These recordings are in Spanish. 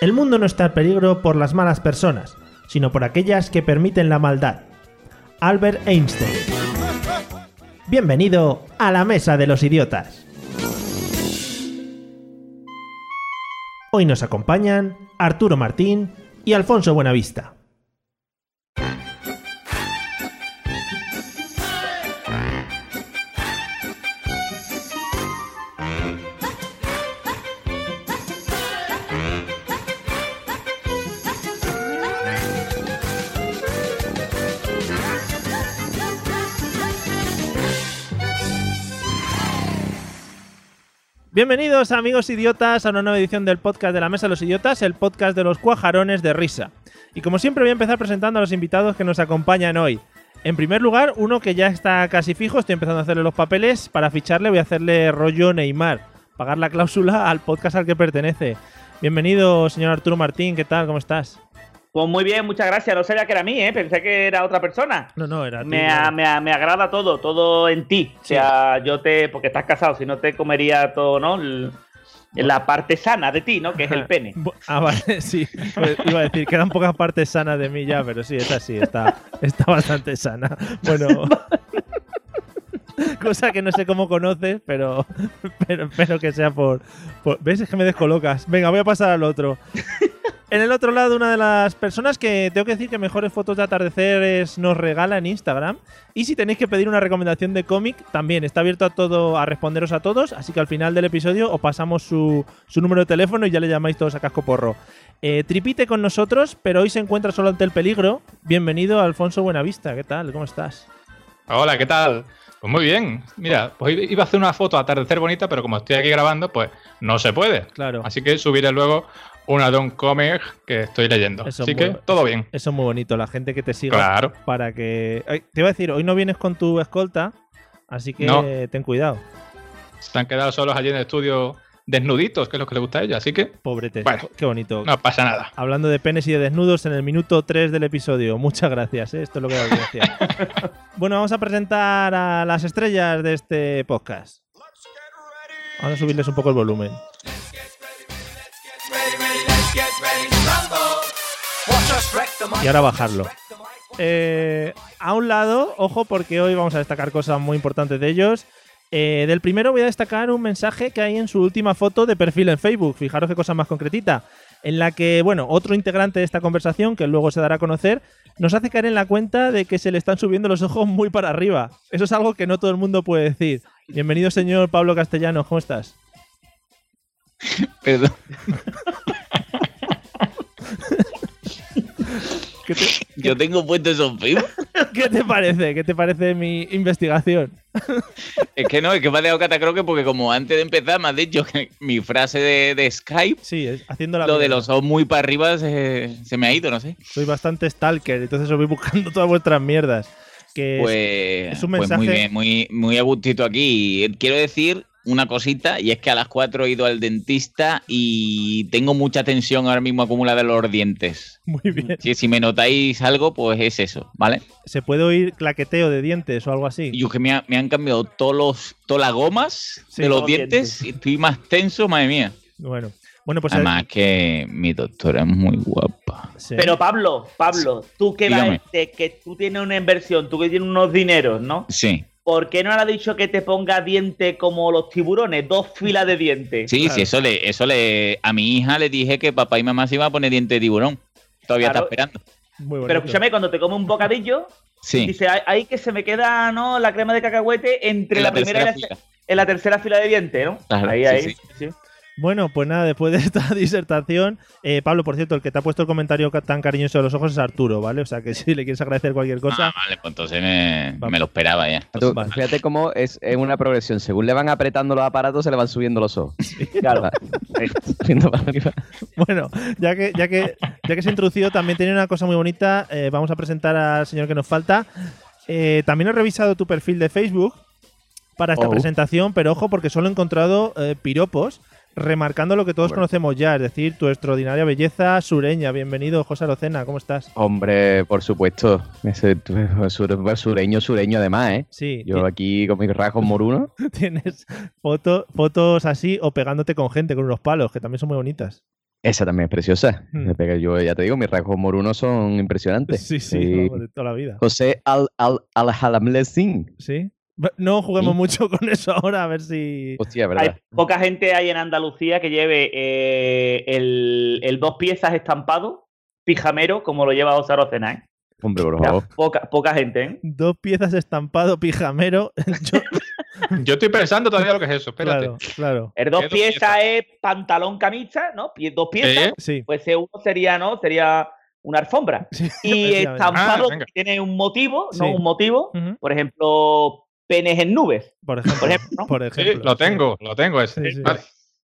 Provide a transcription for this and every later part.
El mundo no está en peligro por las malas personas, sino por aquellas que permiten la maldad. Albert Einstein. Bienvenido a la Mesa de los Idiotas. Hoy nos acompañan Arturo Martín y Alfonso Buenavista. Bienvenidos amigos idiotas a una nueva edición del podcast de la Mesa de los Idiotas, el podcast de los cuajarones de risa. Y como siempre voy a empezar presentando a los invitados que nos acompañan hoy. En primer lugar, uno que ya está casi fijo, estoy empezando a hacerle los papeles, para ficharle voy a hacerle rollo Neymar, pagar la cláusula al podcast al que pertenece. Bienvenido, señor Arturo Martín, ¿qué tal? ¿Cómo estás? Pues muy bien, muchas gracias. No sabía que era mí, ¿eh? Pensé que era otra persona. No, no, era me, me, agrada todo, todo en ti. O sea, yo te. Porque estás casado, si no te comería todo, ¿no? la parte sana de ti, ¿no? Que es el pene. Ah, vale, sí. Pues iba a decir, quedan pocas partes sanas de mí ya, pero sí, esa sí, está, está bastante sana. Bueno. Cosa que no sé cómo conoces, pero, pero espero que sea por, por, ¿Ves? Es que me descolocas. Venga, voy a pasar al otro. En el otro lado, una de las personas que tengo que decir que mejores fotos de atardeceres nos regala en Instagram. Y si tenéis que pedir una recomendación de cómic, también está abierto a todo, a responderos a todos. Así que al final del episodio os pasamos su, número de teléfono y ya le llamáis todos a casco porro. Eh, tripite con nosotros, pero hoy se encuentra solo ante el peligro. Bienvenido, Alfonso Buenavista. ¿Qué tal? ¿Cómo estás? Hola, ¿qué tal? Pues muy bien. Mira, pues iba a hacer una foto atardecer bonita, pero como estoy aquí grabando, pues no se puede. Claro. Así que subiré luego una Don Comic que estoy leyendo. Así que todo bien. Eso es muy bonito, la gente que te siga. Claro. Para que. te iba a decir, hoy no vienes con tu escolta, así que ten cuidado. Se han quedado solos allí en el estudio desnuditos, que es lo que le gusta a ella, así que. Pobrete, qué bonito. No pasa nada. Hablando de penes y de desnudos en el minuto 3 del episodio. Muchas gracias, ¿eh? esto es lo que da audiencia. bueno, vamos a presentar a las estrellas de este podcast. Vamos a subirles un poco el volumen. Y ahora bajarlo. Eh, a un lado, ojo, porque hoy vamos a destacar cosas muy importantes de ellos. Eh, del primero voy a destacar un mensaje que hay en su última foto de perfil en Facebook. Fijaros qué cosa más concretita. En la que, bueno, otro integrante de esta conversación, que luego se dará a conocer, nos hace caer en la cuenta de que se le están subiendo los ojos muy para arriba. Eso es algo que no todo el mundo puede decir. Bienvenido, señor Pablo Castellano, ¿cómo estás? Perdón. Yo tengo puesto esos films. ¿Qué te parece? ¿Qué te parece mi investigación? es que no, es que me ha dejado catacroque porque como antes de empezar me has dicho que mi frase de, Skype, sí, haciendo la lo de los ojos muy para arriba se, me ha ido, no sé. Soy bastante stalker, entonces os voy buscando todas vuestras mierdas. Que pues, es, un mensaje... Pues muy bien, muy, muy a gustito aquí. Quiero decir una cosita y es que a las 4 he ido al dentista y tengo mucha tensión ahora mismo acumulada en los dientes. Muy bien. Si, si me notáis algo, pues es eso, ¿vale? ¿Se puede oír claqueteo de dientes o algo así? Yo que me, han cambiado todos los, todas las gomas de los dientes, y estoy más tenso, madre mía. Bueno. Bueno, pues Además que mi doctora es muy guapa. Pero Pablo, Pablo, tú que, que tú tienes una inversión, tú que tienes unos dineros, ¿no? Sí. ¿Por qué no le ha dicho que te ponga diente como los tiburones? Dos filas de dientes. Sí, sí, eso le, eso le. A mi hija le dije que papá y mamá se iban a poner diente de tiburón. Todavía está esperando. Pero escúchame, cuando te come un bocadillo, dice, ahí que se me queda, ¿no? La crema de cacahuete entre la, primera y la, en la tercera fila de dientes, ¿no? ahí, ahí. Bueno, pues nada, después de esta disertación, eh, Pablo, por cierto, el que te ha puesto el comentario tan cariñoso de los ojos es Arturo, ¿vale? O sea que si le quieres agradecer cualquier cosa. Ah, vale, pues entonces me, lo esperaba ya. Fíjate cómo es, una progresión. Según le van apretando los aparatos, se le van subiendo los ojos. Claro. bueno, ya que, ya que, ya que se ha introducido, también tiene una cosa muy bonita. Eh, vamos a presentar al señor que nos falta. Eh, también he revisado tu perfil de Facebook para esta oh. presentación, pero ojo, porque solo he encontrado eh, piropos remarcando lo que todos conocemos ya, es decir, tu extraordinaria belleza sureña. Bienvenido, José Arocena, ¿cómo estás? Hombre, por supuesto. sureño, sureño además, ¿eh? Sí. Yo aquí con mis rasgos morunos. Tienes fotos así o pegándote con gente con unos palos, que también son muy bonitas. Esa también es preciosa. Hmm. Yo ya te digo, mis rasgos morunos son impresionantes. Sí, sí, de toda la vida. José Al, Al, Al Sí. No juguemos mucho con eso ahora, a ver si. Hostia, verdad. Hay poca gente ahí en Andalucía que lleve eh, el, dos piezas estampado, pijamero, como lo lleva José Rocena, ¿eh? Hombre, por favor. Poca, poca gente, ¿eh? Dos piezas estampado, pijamero. Yo... estoy pensando todavía lo que es eso, espérate. Claro, claro. El dos piezas, es pantalón, camisa, ¿no? Dos piezas. Sí. Pues uno sería, ¿no? Sería una alfombra. y estampado ah, tiene un motivo, ¿no? Un motivo. Por ejemplo, penes en nubes. Por ejemplo. Por ejemplo, lo tengo, lo tengo. Ese.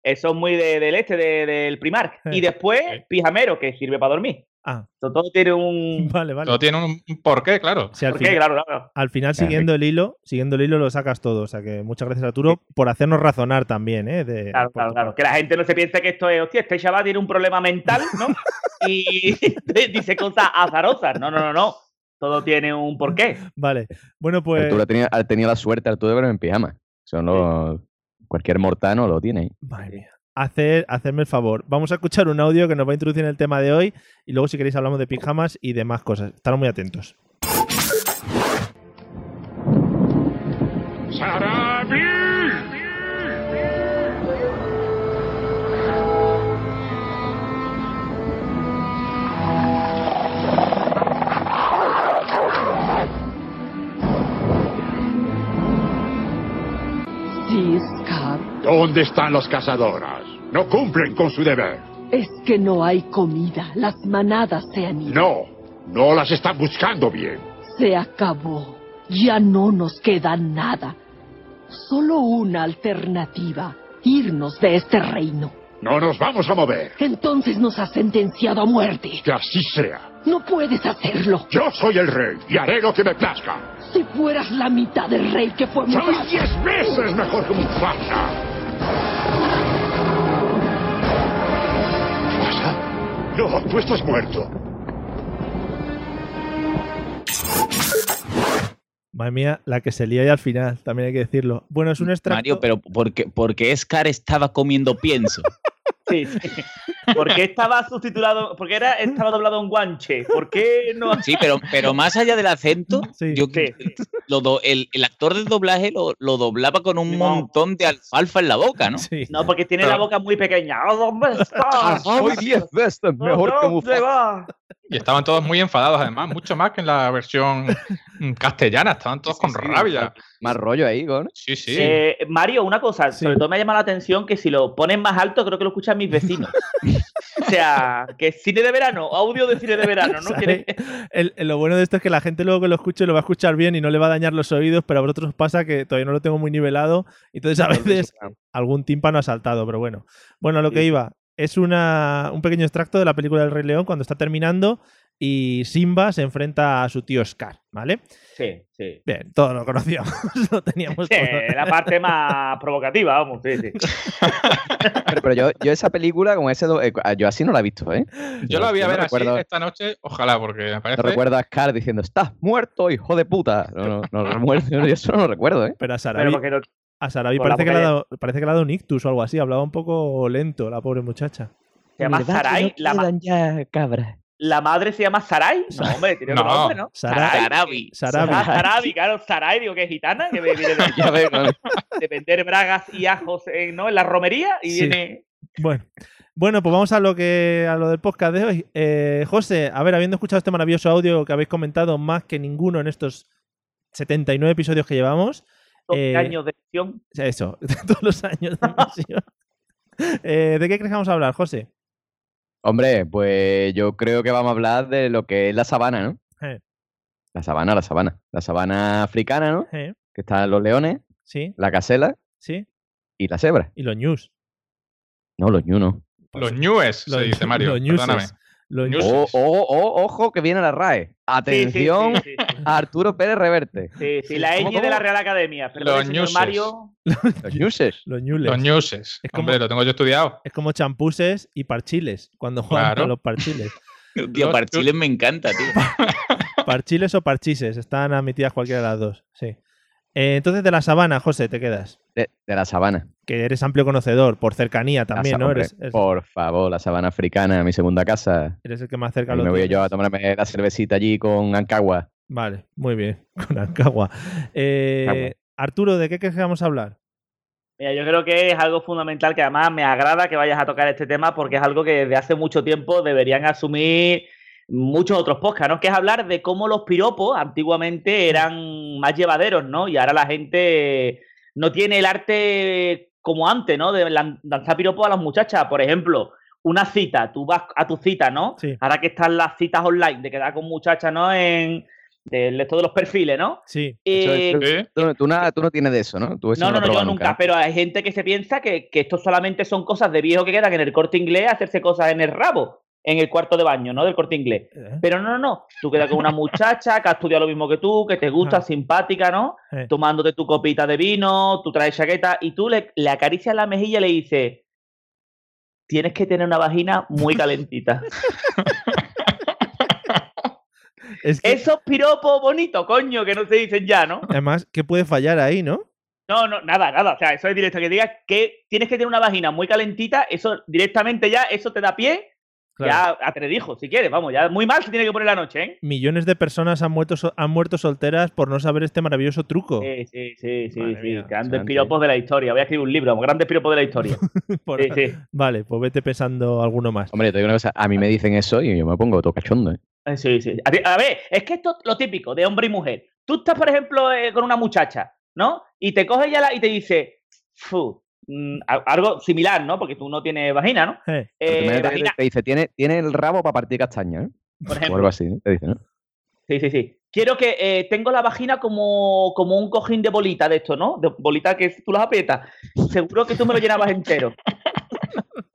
Eso es muy del este, del primar. Y después, pijamero, que sirve para dormir. Ah. Todo tiene un. Vale, vale. Todo tiene un porqué, claro. al final, claro, Al final, siguiendo el hilo, siguiendo el hilo lo sacas todo. O sea que muchas gracias Arturo por hacernos razonar también, ¿eh? claro, claro, claro. Que la gente no se piense que esto es, hostia, este chaval tiene un problema mental, ¿no? y dice cosas azarosas. No, no, no, no todo tiene un porqué. Vale. Bueno, pues. Arturo tenía, tenido la suerte, Arturo, de verlo en pijama. O cualquier mortano lo tiene. Madre mía. Hacer, hacerme el favor. Vamos a escuchar un audio que nos va a introducir en el tema de hoy y luego, si queréis, hablamos de pijamas y demás cosas. Estar muy atentos. ¿Dónde están las cazadoras? No cumplen con su deber. Es que no hay comida. Las manadas se han ido. No, no las están buscando bien. Se acabó. Ya no nos queda nada. Solo una alternativa. Irnos de este reino. No nos vamos a mover. Entonces nos ha sentenciado a muerte. Que así sea. No puedes hacerlo. Yo soy el rey y haré lo que me plazca. Si fueras la mitad del rey que fue. Soy diez veces mejor que Mufasa. ¿Mufasa? No, tú estás muerto. Madre mía, la que se lía ahí al final, también hay que decirlo. Bueno, es un extracto... Mario, pero porque, porque Scar estaba comiendo pienso. Sí, sí. ¿Por qué estaba subtitulado? ¿Por qué era, estaba doblado en guanche? ¿Por qué no? Sí, pero, pero más allá del acento, yo, Lo el, el, actor del doblaje lo, lo doblaba con un montón de alfalfa en la boca, ¿no? Sí. No, porque tiene la boca muy pequeña. ¿Dónde estás? Soy diez veces mejor que Mufasa. Y estaban todos muy enfadados, además, mucho más que en la versión castellana. Estaban todos con rabia. Más rollo ahí, ¿no? Sí, sí. Eh, Mario, una cosa, sobre todo me ha llamado la atención que si lo ponen más alto, creo que lo escuchan mis vecinos. o sea, que cine de verano, audio de cine de verano, ¿no? lo bueno de esto es que la gente luego que lo escuche lo va a escuchar bien y no le va a dañar los oídos, pero a vosotros pasa que todavía no lo tengo muy nivelado. Entonces a veces algún tímpano ha saltado, pero bueno. Bueno, a lo que iba es una, un pequeño extracto de la película del Rey León cuando está terminando y Simba se enfrenta a su tío Scar, ¿vale? Sí, sí. Bien, todos lo conocíamos, lo teníamos sí, la parte más provocativa, vamos, sí, sí. pero, yo, yo, esa película con ese... Eh, yo así no la he visto, ¿eh? Yo, la voy a ver así esta noche, ojalá, porque me parece... No recuerdo a Scar diciendo, estás muerto, hijo de puta. No, no, no, yo eso no lo recuerdo, ¿eh? Pero a Sarabi, a Sarabi parece, que le ha dado, parece que le ha dado un ictus o algo así, hablaba un poco lento la pobre muchacha. Se llama Sarai, la, ya cabra. ¿La madre se llama Sarai? No, hombre, tiene otro nombre, ¿no? Sarabi. Sarabi. Ah, Sarabi, claro, Sarai, digo que es gitana, que viene de, de vender bragas y ajos en, ¿no? en la romería y viene. Bueno. Bueno, pues vamos a lo que a lo del podcast de hoy. Eh, José, a ver, habiendo escuchado este maravilloso audio que habéis comentado más que ninguno en estos 79 episodios que llevamos. Eh, años de. Eso, todos los años de. Eh, ¿De qué crees que vamos a hablar, José? Hombre, pues yo creo que vamos a hablar de lo que es la sabana, ¿no? Eh, La sabana, la sabana. La sabana africana, ¿no? eh, Que están los leones, Sí, la casela sí. y la cebra. Y los news. No, los ñu no. Los ñues, se dice Mario. los ñuses. Perdóname. Los News. ñus. Oh, oh, oh, ojo, que viene la RAE. Atención sí, sí, sí. a Arturo Pérez Reverte. Sí, sí, la ¿Cómo, ñ de la Real Academia. Perdón, Los señor. Mario. Los ñuses. Los ñules. Los ñuses. Es como- Hombre, lo tengo yo estudiado. Es como champuses y parchiles. Cuando juegan Claro. a los parchiles. Tío, Los- Parchiles me encanta, tío. Parchiles o parchises. Están admitidas cualquiera de las dos. Sí. Eh, entonces, de la sabana, José, te quedas. De, de la sabana. Que eres amplio conocedor, por cercanía también, ¿no? hombre, Eres, eres- Por favor, la sabana africana, mi segunda casa. eres el que más cerca Ahí lo me voy yo a tomarme la cervecita allí con Ancagua. Vale, muy bien. Con Ancagua. Eh. Arturo, ¿de qué crees que vamos a hablar? Mira, yo creo que es algo fundamental que además me agrada que vayas a tocar este tema porque es algo que desde hace mucho tiempo deberían asumir muchos otros podcasts, ¿no? Que es hablar de cómo los piropos antiguamente eran más llevaderos, ¿no? Y ahora la gente no tiene el arte como antes, ¿no? De lan- lanzar piropos a las muchachas. Por ejemplo, una cita, tú vas a tu cita, ¿no? Sí. Ahora que están las citas online de quedar con muchachas, ¿no? En de esto de los perfiles, ¿no? Sí. Eh, es- Sí. Tú, tú na- tú no tienes de eso, ¿no? Tú eso no, no, no, yo nunca, pero hay gente que se piensa que, que esto solamente son cosas de viejo que quedan en el corte inglés, hacerse cosas en el rabo, en el cuarto de baño, ¿no? Del corte inglés. Eh, Pero no, no, no. Tú quedas con una muchacha que ha estudiado lo mismo que tú, que te gusta, simpática, ¿no? eh. Tomándote tu copita de vino, tú traes chaqueta y tú le, le acaricias la mejilla y le dices: Tienes que tener una vagina muy calentita. Es que, Esos piropos bonitos, coño, que no se dicen ya, ¿no? además, ¿qué puede fallar ahí, no? No, no, nada, nada. O sea, eso es directo. Que digas que tienes que tener una vagina muy calentita, eso directamente ya, eso te da pie. Claro. Ya a te dijo, si quieres, vamos, ya muy mal se tiene que poner la noche, ¿eh? Millones de personas han muerto, so- han muerto solteras por no saber este maravilloso truco. Sí, sí, sí, sí, Madre sí. mía, Grandes piropos de la historia. Voy a escribir un libro, grandes piropos de la historia. Por- Sí, sí. Vale, pues vete pensando alguno más. Hombre, te digo una cosa. A mí me dicen eso y yo me pongo todo cachondo, ¿eh? Eh, Sí, sí. A, ti- a ver, es que esto es lo típico de hombre y mujer. Tú estás, por ejemplo, eh, con una muchacha, ¿no? Y te coge ella la- y te dice, "Fu", mm, algo similar, ¿no? Porque tú no tienes vagina, ¿no? Eh, Eh, te, vagina, te dice, tiene, tiene el rabo para partir castaña, ¿eh? por O ejemplo. algo así, ¿no? Te dice, ¿no? Sí, sí, sí. Quiero que eh, tengo la vagina como, como un cojín de bolita de esto, ¿no? De bolita que tú las aprietas. Seguro que tú me lo llenabas entero.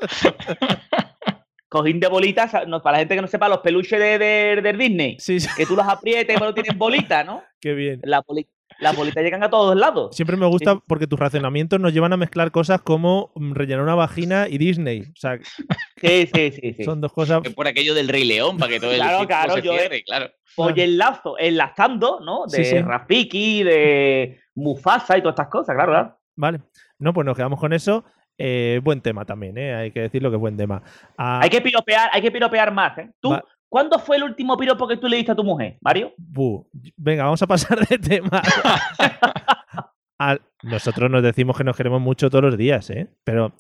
cojín de bolitas, no, para la gente que no sepa, los peluches de, de, de Disney. sí, sí, Que tú los aprietas y me lo tienes bolita, ¿no? qué bien. Las boli- las bolitas llegan a todos lados. Siempre me gusta porque tus racionamientos nos llevan a mezclar cosas como mm, rellenar una vagina y Disney. O sea, Sí, sí, sí. sí. son dos cosas. Es por aquello del Rey León, para que todo el Claro, claro, se yo cierre, claro. Oye, el lazo, enlazando, ¿no? De Sí, sí. Rafiki, de Mufasa y todas estas cosas, claro, claro. Vale. No, pues nos quedamos con eso. Eh, buen tema también, ¿eh? Hay que decirlo que es buen tema. Ah, Hay que piropear, hay que piropear más, ¿eh? ¿Tú, Va- ¿Cuándo fue el último piropo que tú le diste a tu mujer, Mario? bu. Venga, vamos a pasar de tema. Nosotros nos decimos que nos queremos mucho todos los días, ¿eh? Pero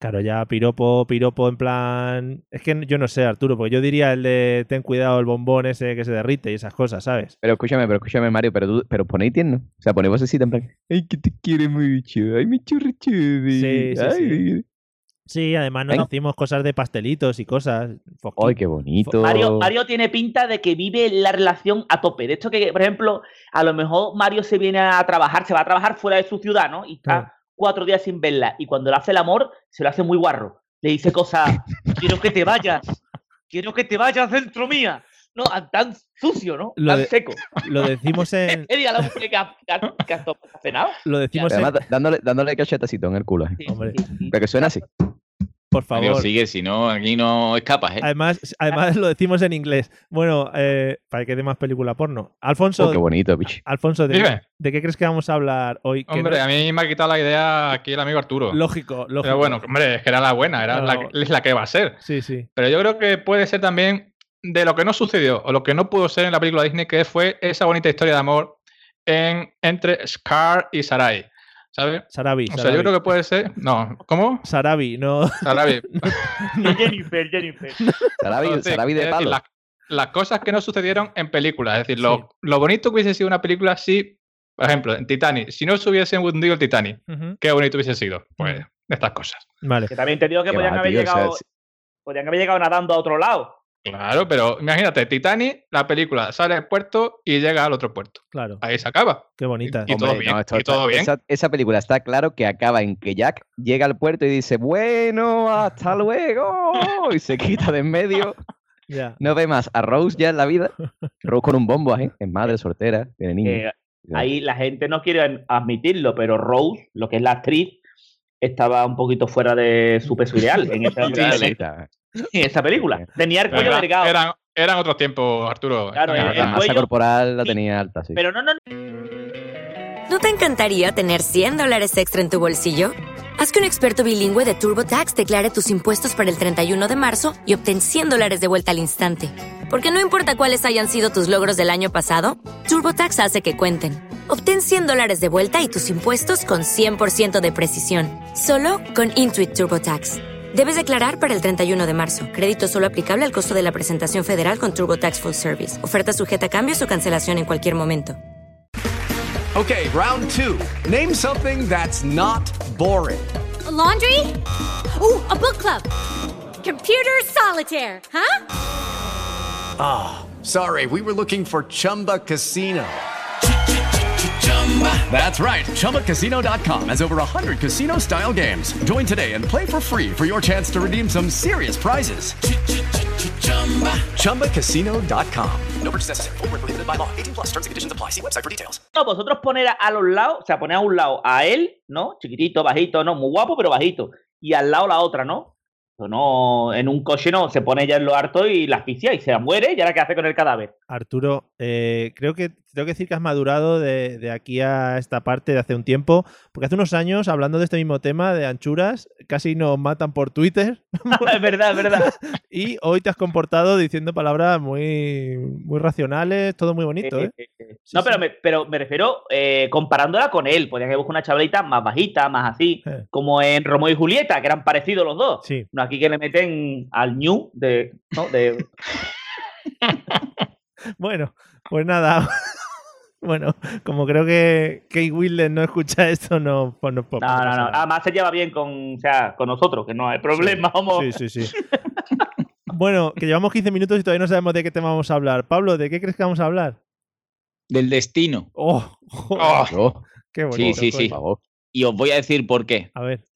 Claro, ya piropo, piropo en plan. Es que yo no sé, Arturo, porque yo diría el de ten cuidado el bombón ese que se derrite y esas cosas, ¿sabes? Pero escúchame, pero escúchame, Mario, pero tú, pero ponéis tierno. O sea, ponéis vocecita en plan, ay, que te quiere mucho, ay, mi churricho. Sí, sí, ay, Sí, además nos Venga. decimos cosas de pastelitos y cosas. Ay, qué bonito. Mario, Mario tiene pinta de que vive la relación a tope. De hecho, que, por ejemplo, a lo mejor Mario se viene a trabajar, se va a trabajar fuera de su ciudad, ¿no? Y está cuatro días sin verla. Y cuando le hace el amor, se lo hace muy guarro. Le dice cosas, quiero que te vayas, quiero que te vayas dentro mía. No, tan sucio, ¿no? Lo tan de- seco. Lo decimos en. Lo decimos en. Además, dándole, dándole cachetacito en el culo. ¿eh? Sí, Hombre. sí, sí. Pero que suena así. Por favor. sigue, si no, aquí no escapas, ¿eh? Además, además lo decimos en inglés. Bueno, eh, para que dé más película porno. Alfonso, Oh, qué bonito, bicho. Alfonso, ¿de, Dime. de qué crees que vamos a hablar hoy? Hombre, no- a mí me ha quitado la idea aquí el amigo Arturo. Lógico, lógico. Pero bueno, hombre, es que era la buena, era la, que- es la que va a ser. Sí, sí. Pero yo creo que puede ser también de lo que no sucedió o lo que no pudo ser en la película Disney, que fue esa bonita historia de amor en, entre Scar y Sarai. ¿Sabes? Sarabi. O sea, yo creo que puede ser. No, ¿cómo? Sarabi, no. Sarai. No, Jennifer, Jennifer. Sarabi, Entonces, Sarabi de palo. las, las cosas que no sucedieron en películas. Es decir, lo, Sí. lo bonito que hubiese sido una película si, por ejemplo, en Titanic, si no se hubiese hundido el Titanic, qué bonito hubiese sido. Pues, estas cosas. Vale. Que también te digo que podrían haber llegado. Podrían haber llegado nadando a otro lado. Claro, pero imagínate, Titanic, la película sale del puerto y llega al otro puerto. Claro. Ahí se acaba. Qué bonita. Y, todo bien. y todo bien. Esa, película está claro que acaba en que Jack llega al puerto y dice, bueno, hasta luego. Y se quita de en medio. No ve más a Rose ya en la vida. Rose con un bombo, ¿eh? Es madre soltera, tiene niños. Eh, ahí la gente no quiere admitirlo, pero Rose, lo que es la actriz, estaba un poquito fuera de su peso ideal en esa, en esa película. Tenía el cuello delgado. Eran, eran otros tiempos, Arturo. Claro, la masa corporal la tenía alta, sí. Pero no, no. ¿No te encantaría tener 100 dólares extra en tu bolsillo? Haz que un experto bilingüe de TurboTax declare tus impuestos para el 31 de marzo y obtén 100 dólares de vuelta al instante. Porque no importa cuáles hayan sido tus logros del año pasado, TurboTax hace que cuenten. Obtén 100 dólares de vuelta y tus impuestos con 100% de precisión. Solo con Intuit TurboTax. Debes declarar para el 31 de marzo. Crédito solo aplicable al costo de la presentación federal con TurboTax Full Service. Oferta sujeta a cambios o cancelación en cualquier momento. Okay, round two. Name something that's not boring. laundry? Ooh, a book club. Computer solitaire, huh? Ah, oh, sorry. We were looking for Chumba Casino. That's right. ChumbaCasino.com has over 100 casino style games. Join today and play for free for your chance to redeem some serious prizes. ChumbaCasino.com. No purchase necessary. Forward, prohibited by law. 18 plus terms and conditions apply. See website for details. No, vosotros poner a los lados, o sea, poner a un lado a él, ¿no? Chiquitito, bajito, no, muy guapo, pero bajito. Y al lado la otra, ¿no? no, en un coche no, se pone ya en lo harto y la asfixia y se muere. ¿Y ahora qué hace con el cadáver? Arturo, eh, creo que tengo que decir que has madurado de, aquí a esta parte de hace un tiempo, porque hace unos años, hablando de este mismo tema de anchuras, casi nos matan por Twitter. es verdad, es verdad. y hoy te has comportado diciendo palabras muy, muy racionales, todo muy bonito, ¿eh? no, pero, me, pero me refiero eh, comparándola con él. Podrían haber buscado una chavalita más bajita, más así, como en Romeo y Julieta, que eran parecidos los dos. Sí. No, aquí que le meten al ñu de. ¿no? de... bueno, pues nada. Bueno, como creo que Kate Wilden no escucha esto, no, pues no, no, no, no. Además se lleva bien con, o sea, con nosotros, que no hay problema, sí, Sí, sí, sí. bueno, que llevamos 15 minutos y todavía no sabemos de qué tema vamos a hablar. Pablo, ¿de qué crees que vamos a hablar? Del destino. Oh, oh. qué bonito. Sí, sí, sí. Y os voy a decir por qué. A ver.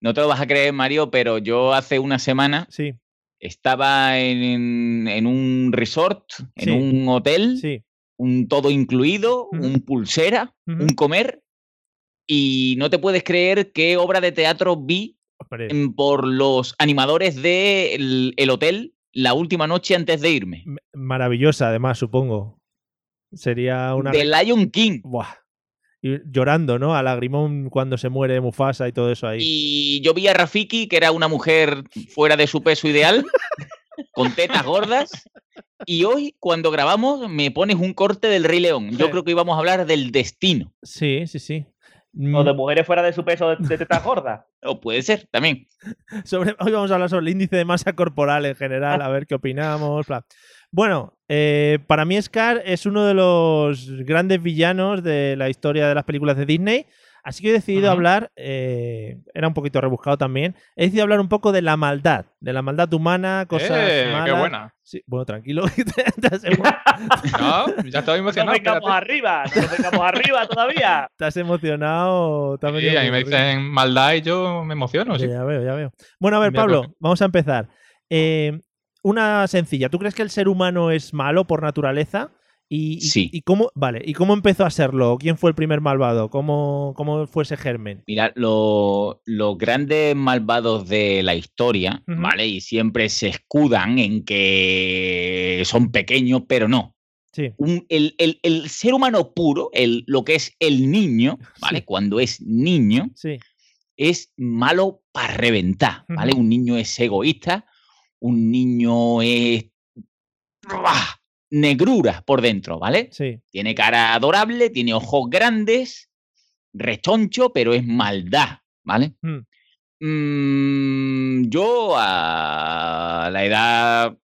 No te lo vas a creer, Mario, pero yo hace una semana sí. estaba en, en un resort, en un hotel. Sí un todo incluido, un pulsera, un comer, y no te puedes creer qué obra de teatro vi por los animadores del el hotel la última noche antes de irme. Maravillosa, además, supongo. Sería una. De Lion King. Buah. Y llorando, ¿no? A lagrimón cuando se muere Mufasa y todo eso ahí. Y yo vi a Rafiki, que era una mujer fuera de su peso ideal, con tetas gordas, y hoy, cuando grabamos, me pones un corte del Rey León. Yo creo que íbamos a hablar del destino. Sí, sí, sí. O de mm. mujeres fuera de su peso de, de teta gorda. o puede ser, también. Sobre, hoy vamos a hablar sobre el índice de masa corporal en general, a ver qué opinamos. Bueno, eh, para mí Scar es uno de los grandes villanos de la historia de las películas de Disney. Así que he decidido hablar, eh, era un poquito rebuscado también, he decidido hablar un poco de la maldad, de la maldad humana, cosas eh, malas. ¡Qué buena! Sí, bueno, tranquilo. no, ya estaba emocionado. No vengamos arriba, no vengamos arriba todavía. ¿Estás emocionado? Sí, a mí me dicen maldad y yo me emociono. Sí. Ya veo, ya veo. Bueno, a ver, Pablo, vamos a empezar. Eh, una sencilla. ¿Tú crees que el ser humano es malo por naturaleza? Y, sí. y, cómo, vale, ¿y cómo empezó a serlo? ¿Quién fue el primer malvado? ¿Cómo, cómo fue ese germen? Mira, los grandes malvados de la historia, ¿vale? Y siempre se escudan en que son pequeños, pero no. Sí. el, el, ser humano puro, el, lo que es el niño, ¿vale? Cuando es niño, sí. es malo para reventar, ¿vale? Un niño es egoísta, un niño es negrura por dentro, ¿vale? Sí. Tiene cara adorable, tiene ojos grandes, rechoncho, pero es maldad, ¿vale? Hmm. Mm, yo a la edad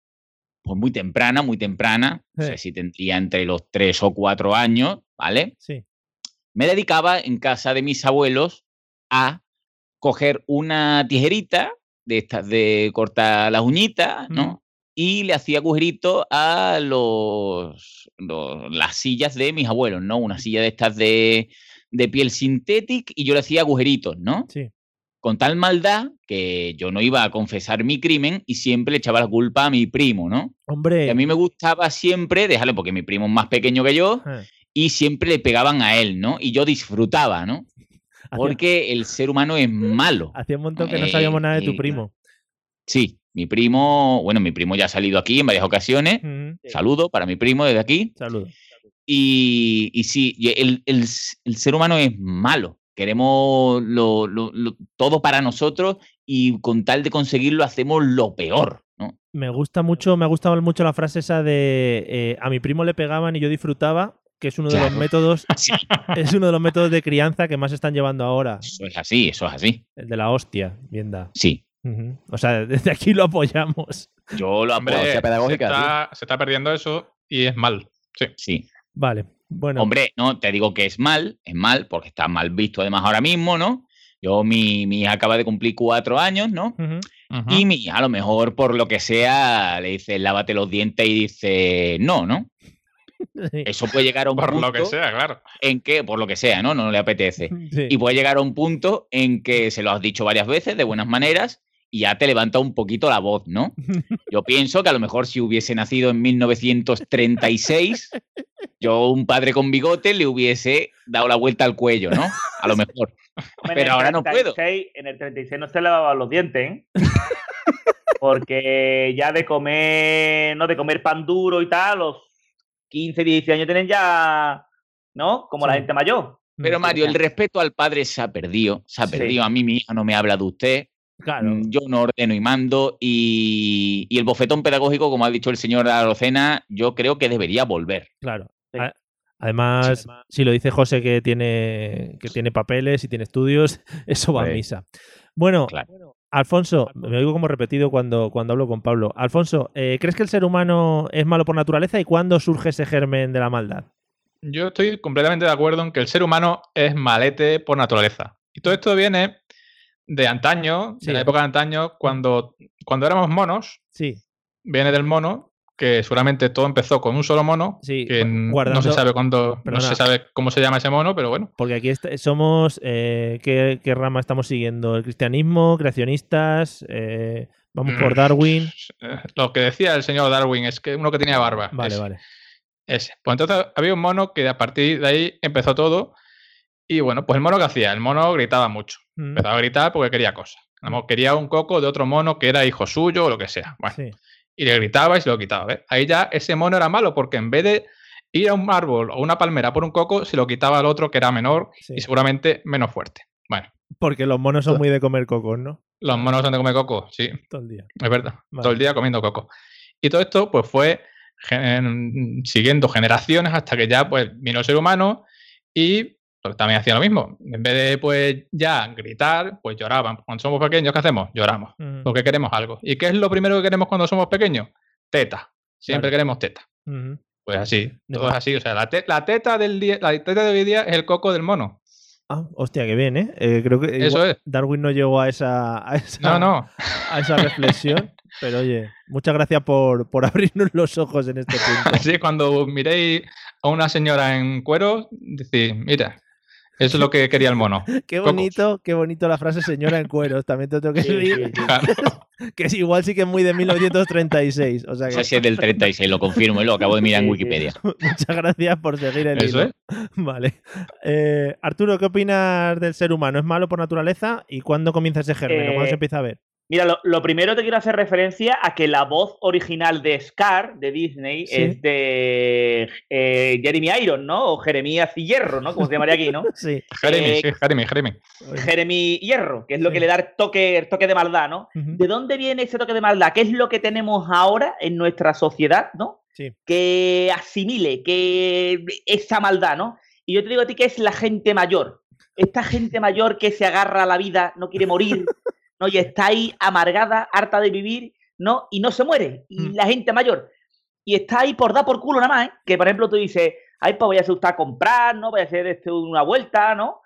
pues muy temprana, muy temprana, no sé si tendría entre los tres o cuatro años, ¿vale? Sí. Me dedicaba en casa de mis abuelos a coger una tijerita de estas de cortar las uñitas, ¿no? Y le hacía agujeritos a los, las sillas de mis abuelos, ¿no? Una silla de estas de, de piel sintética y yo le hacía agujeritos, ¿no? Sí. Con tal maldad que yo no iba a confesar mi crimen y siempre le echaba la culpa a mi primo, ¿no? Hombre. Y a mí me gustaba siempre dejarle, porque mi primo es más pequeño que yo, y siempre le pegaban a él, ¿no? Y yo disfrutaba, ¿no? Porque el ser humano es malo. Hacía un montón que no sabíamos nada de tu primo. Sí, mi primo, bueno, mi primo ya ha salido aquí en varias ocasiones. Saludo para mi primo desde aquí. Saludo. Y, y sí, el, el, ser humano es malo. Queremos lo, todo para nosotros y con tal de conseguirlo hacemos lo peor. ¿no? Me gusta mucho, me ha gustado mucho la frase esa de eh, a mi primo le pegaban y yo disfrutaba, que es uno de los métodos es uno de los métodos de crianza que más están llevando ahora. Eso es así, eso es así. El de la hostia, bien da. Sí. O sea, desde aquí lo apoyamos. Yo lo apoyo. pedagógica, se, está, perdiendo eso y es mal. Sí. Sí. Vale. Bueno. Hombre, no, te digo que es mal, es mal, porque está mal visto además ahora mismo, ¿no? Yo, mi, mi hija acaba de cumplir cuatro años, ¿no? Y mi hija, a lo mejor por lo que sea, le dice, lávate los dientes y dice, no, ¿no? Eso puede llegar a un por punto. Por lo que sea, claro. En que, por lo que sea, ¿no? No le apetece. Y puede llegar a un punto en que se lo has dicho varias veces de buenas maneras y ya te levanta un poquito la voz, ¿no? Yo pienso que a lo mejor si hubiese nacido en 1936, yo, un padre con bigote, le hubiese dado la vuelta al cuello, ¿no? A lo mejor. Pero ahora no puedo. En el 36 no se lavaban los dientes, ¿eh? Porque ya de comer, no de comer pan duro y tal, los 15, 16 años tienen ya, ¿no? Como la gente mayor. Pero Mario, el respeto al padre se ha perdido, se ha perdido. A mí mi hija no me habla de usted. Claro. Mm, yo no ordeno y mando. Y, el bofetón pedagógico, como ha dicho el señor Arocena, yo creo que debería volver. Claro. Además, si lo dice José que tiene, que tiene papeles y tiene estudios, eso va a misa. Bueno, Alfonso, me oigo como repetido cuando, cuando hablo con Pablo. Alfonso, eh, ¿crees que el ser humano es malo por naturaleza y cuándo surge ese germen de la maldad? Yo estoy completamente de acuerdo en que el ser humano es malete por naturaleza. Y todo esto viene de antaño, de la época de antaño, cuando, cuando éramos monos. Sí. Viene del mono, que seguramente todo empezó con un solo mono. Sí, que no se sabe cuándo, no se sabe cómo se llama ese mono, pero bueno. Porque aquí somos, eh, ¿qué, rama estamos siguiendo? ¿El cristianismo, creacionistas? Eh, vamos por mm, Darwin. Lo que decía el señor Darwin es que uno que tenía barba. Vale, vale. Ese. Pues entonces había un mono que a partir de ahí empezó todo y bueno, pues el mono que hacía, el mono gritaba mucho. Mm. Empezaba a gritar porque quería cosas. Quería un coco de otro mono que era hijo suyo o lo que sea. Bueno, Y le gritaba y se lo quitaba. Ahí ya ese mono era malo porque en vez de ir a un árbol o una palmera por un coco, se lo quitaba al otro que era menor y seguramente menos fuerte. Bueno. Porque los monos son muy de comer cocos, ¿no? Los monos son de comer coco, sí. Todo el día. Es verdad. Todo el día comiendo coco. Y todo esto, pues fue siguiendo generaciones hasta que ya pues vino el ser humano y también hacía lo mismo. En vez de, pues, ya gritar, pues lloraban. Cuando somos pequeños, ¿qué hacemos? Lloramos. Porque queremos algo. ¿Y qué es lo primero que queremos cuando somos pequeños? Teta. Siempre queremos teta. Pues así, todo es así. O sea, la, teta del día, la teta de hoy día es el coco del mono. Ah, hostia, qué bien, ¿eh? eh creo que Eso es. Darwin no llegó a esa, a esa, no, no. A esa reflexión. pero oye, muchas gracias por, por abrirnos los ojos en este punto. Sí, cuando miréis a una señora en cuero, decís, mira, eso es lo que quería el mono. qué bonito, qué bonito la frase señora en cueros. También te tengo que decir. que es igual sí que es muy de 1936. O sea que... es del 36, lo confirmo y lo acabo de mirar en Wikipedia. Muchas gracias por seguir el Eso Vale. Eh, Arturo, ¿qué opinas del ser humano? ¿Es malo por naturaleza? ¿Y cuándo comienza ese germen? ¿Cuándo se eh, empieza a ver? Mira, lo, primero te quiero hacer referencia a que la voz original de Scar, de Disney, es de eh, Jeremy Iron, ¿no? O Jeremías Hierro, ¿no? Como se llamaría aquí, ¿no? sí. Jeremy, eh, sí, Jeremy, Jeremy. Jeremy Hierro, que es lo que le da el toque, toque de maldad, ¿no? ¿De dónde viene ese toque de maldad? ¿Qué es lo que tenemos ahora en nuestra sociedad, ¿no? Sí. Que asimile, que esa maldad, ¿no? Y yo te digo a ti que es la gente mayor. Esta gente mayor que se agarra a la vida, no quiere morir, ¿no? Y está ahí amargada, harta de vivir, ¿no? Y no se muere. Y mm. la gente mayor. Y está ahí por dar por culo nada más, ¿eh? Que por ejemplo tú dices, ay, pues voy a hacer a comprar, ¿no? Voy a hacer este, una vuelta, ¿no?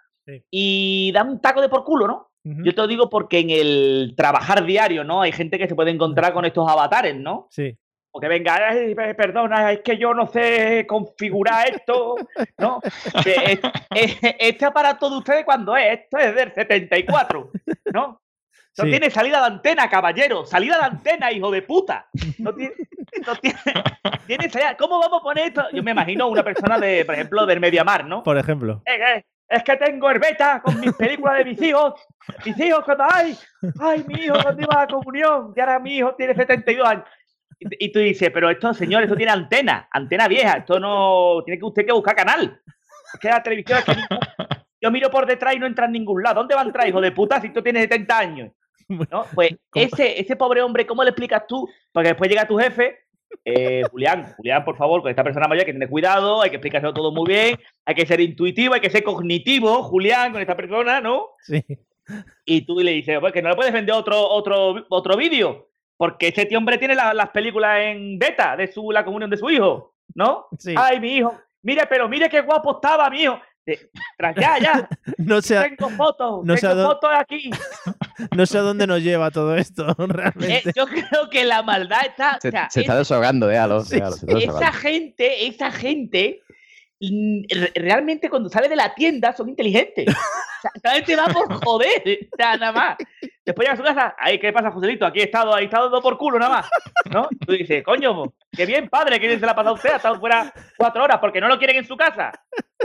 Y da un taco de por culo, ¿no? Yo te lo digo porque en el trabajar diario, ¿no? Hay gente que se puede encontrar con estos avatares, ¿no? Sí. O que venga, perdona, es que yo no sé configurar esto, ¿no? este aparato de ustedes, cuando es? Esto es del 74, ¿no? No tiene salida de antena, caballero. Salida de antena, hijo de puta. No tiene, no tiene, salida. ¿Cómo vamos a poner esto? Yo me imagino una persona de, por ejemplo, del Mediamar, ¿no? Por ejemplo. Eh, eh, es que tengo el beta con mis películas de mis hijos. Mis hijos cuando, ay, ay, mi hijo cuando iba a la comunión, y ahora mi hijo tiene 72 años. Y, tú dices, pero esto, señor, esto tiene antena, antena vieja, esto no, tiene que usted que buscar canal. Es que la televisión es que yo miro por detrás y no entra en ningún lado. ¿Dónde va a entrar, hijo de puta, si tú tienes 70 años? ¿No? Pues ese, ese pobre hombre, ¿cómo le explicas tú? Porque después llega tu jefe eh, Julián, Julián, por favor, con esta persona mayor hay que tener cuidado, hay que explicárselo todo muy bien, hay que ser intuitivo, hay que ser cognitivo, Julián, con esta persona, ¿no? Sí. Y tú le dices, pues que no le puedes vender otro, otro, otro vídeo, porque ese tío hombre tiene las películas en beta de su, la comunión de su hijo, ¿no? Sí. Ay, mi hijo, mire, pero mire qué guapo estaba mi hijo. Tras ya, ya. no sé, tengo fotos, no tengo fotos aquí. no sé a dónde nos lleva todo esto, realmente. Eh, yo creo que la maldad está. Se, está desahogando, eh, esa gente, esa gente, mm, realmente cuando sale de la tienda son inteligentes. Sea, te va por joder, o sea, nada más. Después llega a su casa, ay, ¿qué pasa, Joselito? Aquí he estado, he estado dando por culo nada más. ¿No? Tú dices, coño, qué bien, padre, que se la ha pasado usted, ha estado fuera cuatro horas porque no lo quieren en su casa.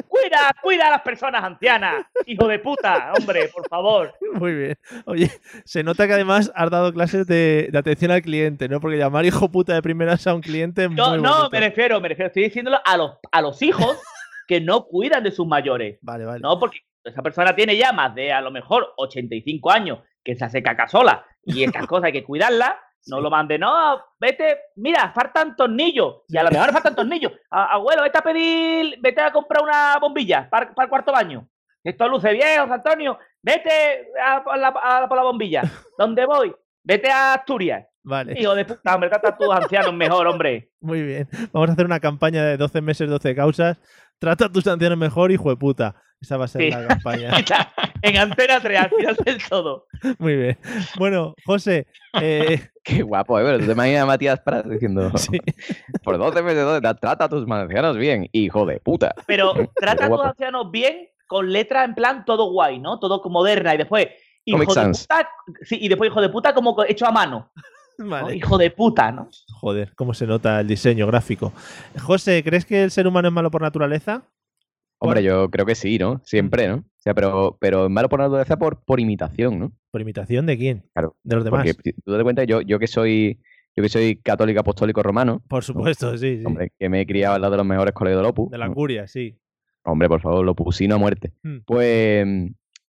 Cuida, cuida a las personas ancianas, hijo de puta, hombre, por favor. Muy bien. Oye, se nota que además has dado clases de, atención al cliente, ¿no? Porque llamar hijo puta de primeras a un cliente es no, muy No, me refiero, me refiero, estoy diciéndolo a los, a los hijos que no cuidan de sus mayores. Vale, vale. No, porque esa persona tiene ya más de a lo mejor 85 años que se hace caca sola y estas cosas hay que cuidarlas. No lo mande, no, vete, mira, faltan tornillos. Y a lo mejor faltan tornillos. abuelo, vete a pedir, vete a comprar una bombilla para, el cuarto baño. Esto luce bien, Antonio. Vete a, la, por la bombilla. ¿Dónde voy? Vete a Asturias. Vale. Hijo de puta, hombre, trata a tus ancianos mejor, hombre. Muy bien. Vamos a hacer una campaña de 12 meses, 12 causas. Trata a tus ancianos mejor, hijo de puta. Esa va a ser la campaña. en Antena 3, al final del todo. Muy bien. Bueno, José. Eh... Qué guapo, ¿eh? ¿Tú te imaginas a Matías Prat diciendo sí. por 12 meses, 12, trata a tus ancianos bien, hijo de puta? Pero trata a tus ancianos bien con letra en plan todo guay, ¿no? Todo moderna y después. Hijo de puta, sí, y después hijo de puta como hecho a mano. Vale. Hijo de puta, ¿no? Joder, cómo se nota el diseño gráfico. José, ¿crees que el ser humano es malo por naturaleza? Hombre, yo creo que sí, ¿no? Siempre, ¿no? O sea, pero, pero es malo por naturaleza por, por imitación, ¿no? ¿Por imitación de quién? Claro. De los demás. Porque tú te cuenta, yo, yo que soy yo que soy católico apostólico romano. Por supuesto, sí, sí. Hombre, que me he criado al lado de los mejores colegios de Opus. De la curia, sí. Hombre, por favor, Opusino a muerte. Hmm. Pues,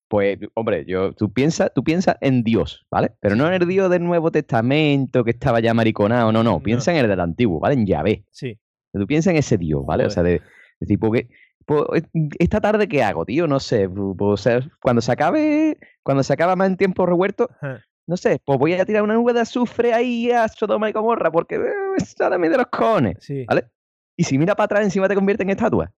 pues, hombre, yo, tú piensas tú piensa en Dios, ¿vale? Pero no en el Dios del Nuevo Testamento que estaba ya mariconado, no, no. Piensa en el del Antiguo, ¿vale? En Yahvé. Sí. Tú piensas en ese Dios, ¿vale? O sea, de, de tipo que esta tarde qué hago, tío, no sé, cuando se acabe, cuando se acaba más en tiempo revuelto, no sé, pues voy a tirar una nube de azufre ahí a Sodoma y Gomorra porque eh, está de los cojones, ¿vale? Y si mira para atrás encima te convierte en estatua.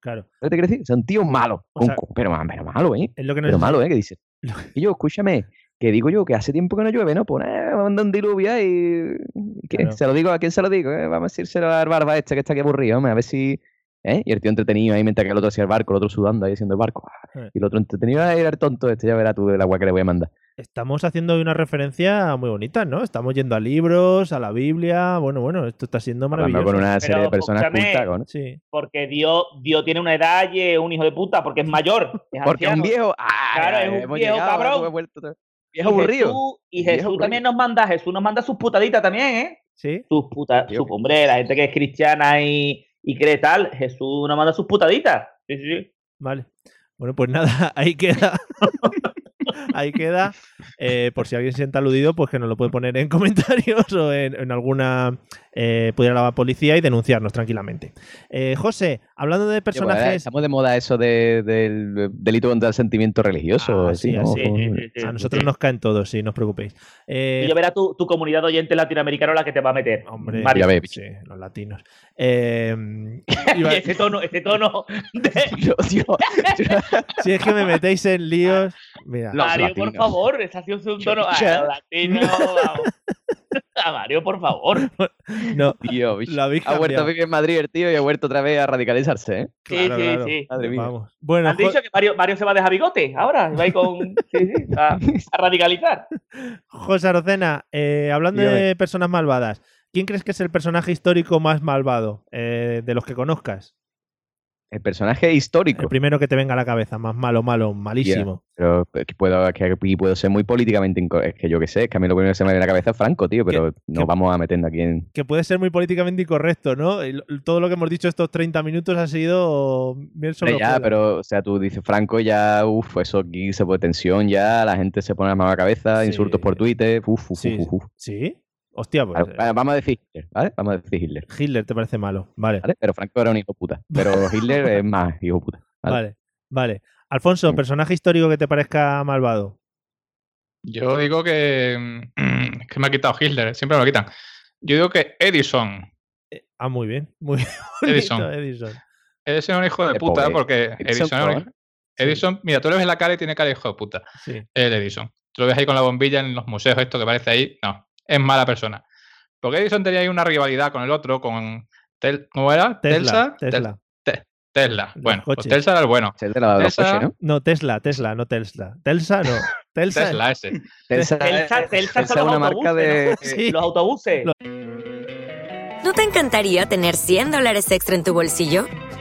Claro. ¿Qué te quiero decir? Son tíos malos. pero, pero malo, ¿eh? Es lo que pero malo, ¿eh? Que dices. Y yo, escúchame, que digo yo que hace tiempo que no llueve, ¿no? Pues eh, manda un diluvio y. Se lo digo, ¿a quién se lo digo? Eh? Vamos a decírselo al barba este que está aquí aburrido, hombre, a ver si ¿Eh? Y el tío entretenido ahí mientras que el otro hacía el barco, el otro sudando ahí haciendo el barco. Y el otro entretenido, ahí el tonto este, ya verás tú el agua que le voy a mandar. Estamos haciendo una referencia muy bonita, ¿no? Estamos yendo a libros, a la Biblia. Bueno, bueno, esto está siendo maravilloso. con una serie de personas cultas, ¿no? Sí. Porque Dios, Dios tiene una edad y es un hijo de puta, porque es mayor. porque es un viejo. claro, es un viejo cabrón. Viejo aburrido. y Jesús también nos manda, Jesús nos manda sus putaditas también, ¿eh? Sí. Sus putas, su hombre, la gente que es cristiana y y cree tal, Jesús no manda sus putaditas. Sí, sí, sí. Vale. Bueno, pues nada, ahí queda. ahí queda. Eh, por si alguien se sienta aludido, pues que nos lo puede poner en comentarios o en, alguna eh, pudiera la policía y denunciarnos tranquilamente. Eh, José, hablando de personajes. estamos de moda eso del delito contra el sentimiento religioso. Ah, sí, a nosotros nos caen todos, sí, no os preocupéis. y yo verá tu, tu, comunidad oyente latinoamericano la que te va a meter. Hombre, ya sí, los latinos. Em, ese tono, ese tono. si es que me metéis en líos. Mira. Mario, por favor, está haciendo un tono latino. A Mario, por favor. No, tío, ha vuelto a vivir en Madrid el tío y ha vuelto otra vez a radicalizarse, ¿eh? sí, sí, sí. Madre mía. Vamos. Bueno, ¿Han dicho que Mario, Mario, se va a dejar bigote ahora? Va a ir con. sí, sí, a, radicalizar. José Arocena, eh, hablando de personas malvadas, ¿quién crees que es el personaje histórico más malvado eh, de los que conozcas? El personaje histórico. El primero que te venga a la cabeza, más malo, malo, malísimo. pero que puedo, que puedo ser muy políticamente incorrecto. Es que yo qué sé, es que a mí lo primero que se me viene a la cabeza es Franco, tío, pero nos vamos a meter aquí en. Que puede ser muy políticamente incorrecto, ¿no? Todo lo que hemos dicho estos 30 minutos ha sido bien solo. Ya, pero, o sea, tú dices Franco, ya, uff, eso aquí se pone tensión, ya, la gente se pone la mano a la cabeza, insultos por Twitter, uff, uff, uff, uf. Sí. Hostia, pues. Eh, vamos a decir Hitler, ¿vale? Vamos a decir Hitler. Hitler te parece malo, vale. Pero Franco era un hijo puta. Pero Hitler es más hijo puta. Vale, vale. Alfonso, personaje histórico que te parezca malvado. Yo digo que. Mm, que me ha quitado Hitler, siempre me lo quitan. Yo digo que Edison. Eh, ah, muy bien, muy bien. Edison. Edison. Edison es un hijo de puta porque Edison, Edison, mira, tú le ves la cara y tiene cara de hijo de puta. Sí. El Edison. Tú lo ves ahí con la bombilla en los museos, esto que parece ahí. No, es mala persona. Porque Edison tenía ahí una rivalidad con el otro, con. ¿Cómo era? Tesla. Tesla. Tesla. Bueno, pues Tesla era el bueno. Tesla, ¿no? no, Tesla, Tesla, no Tesla. Telsa no. Telsa, Tesla ese. Telsa, Telsa, es una marca de los autobuses. ¿No te encantaría tener 100 dólares extra en tu bolsillo?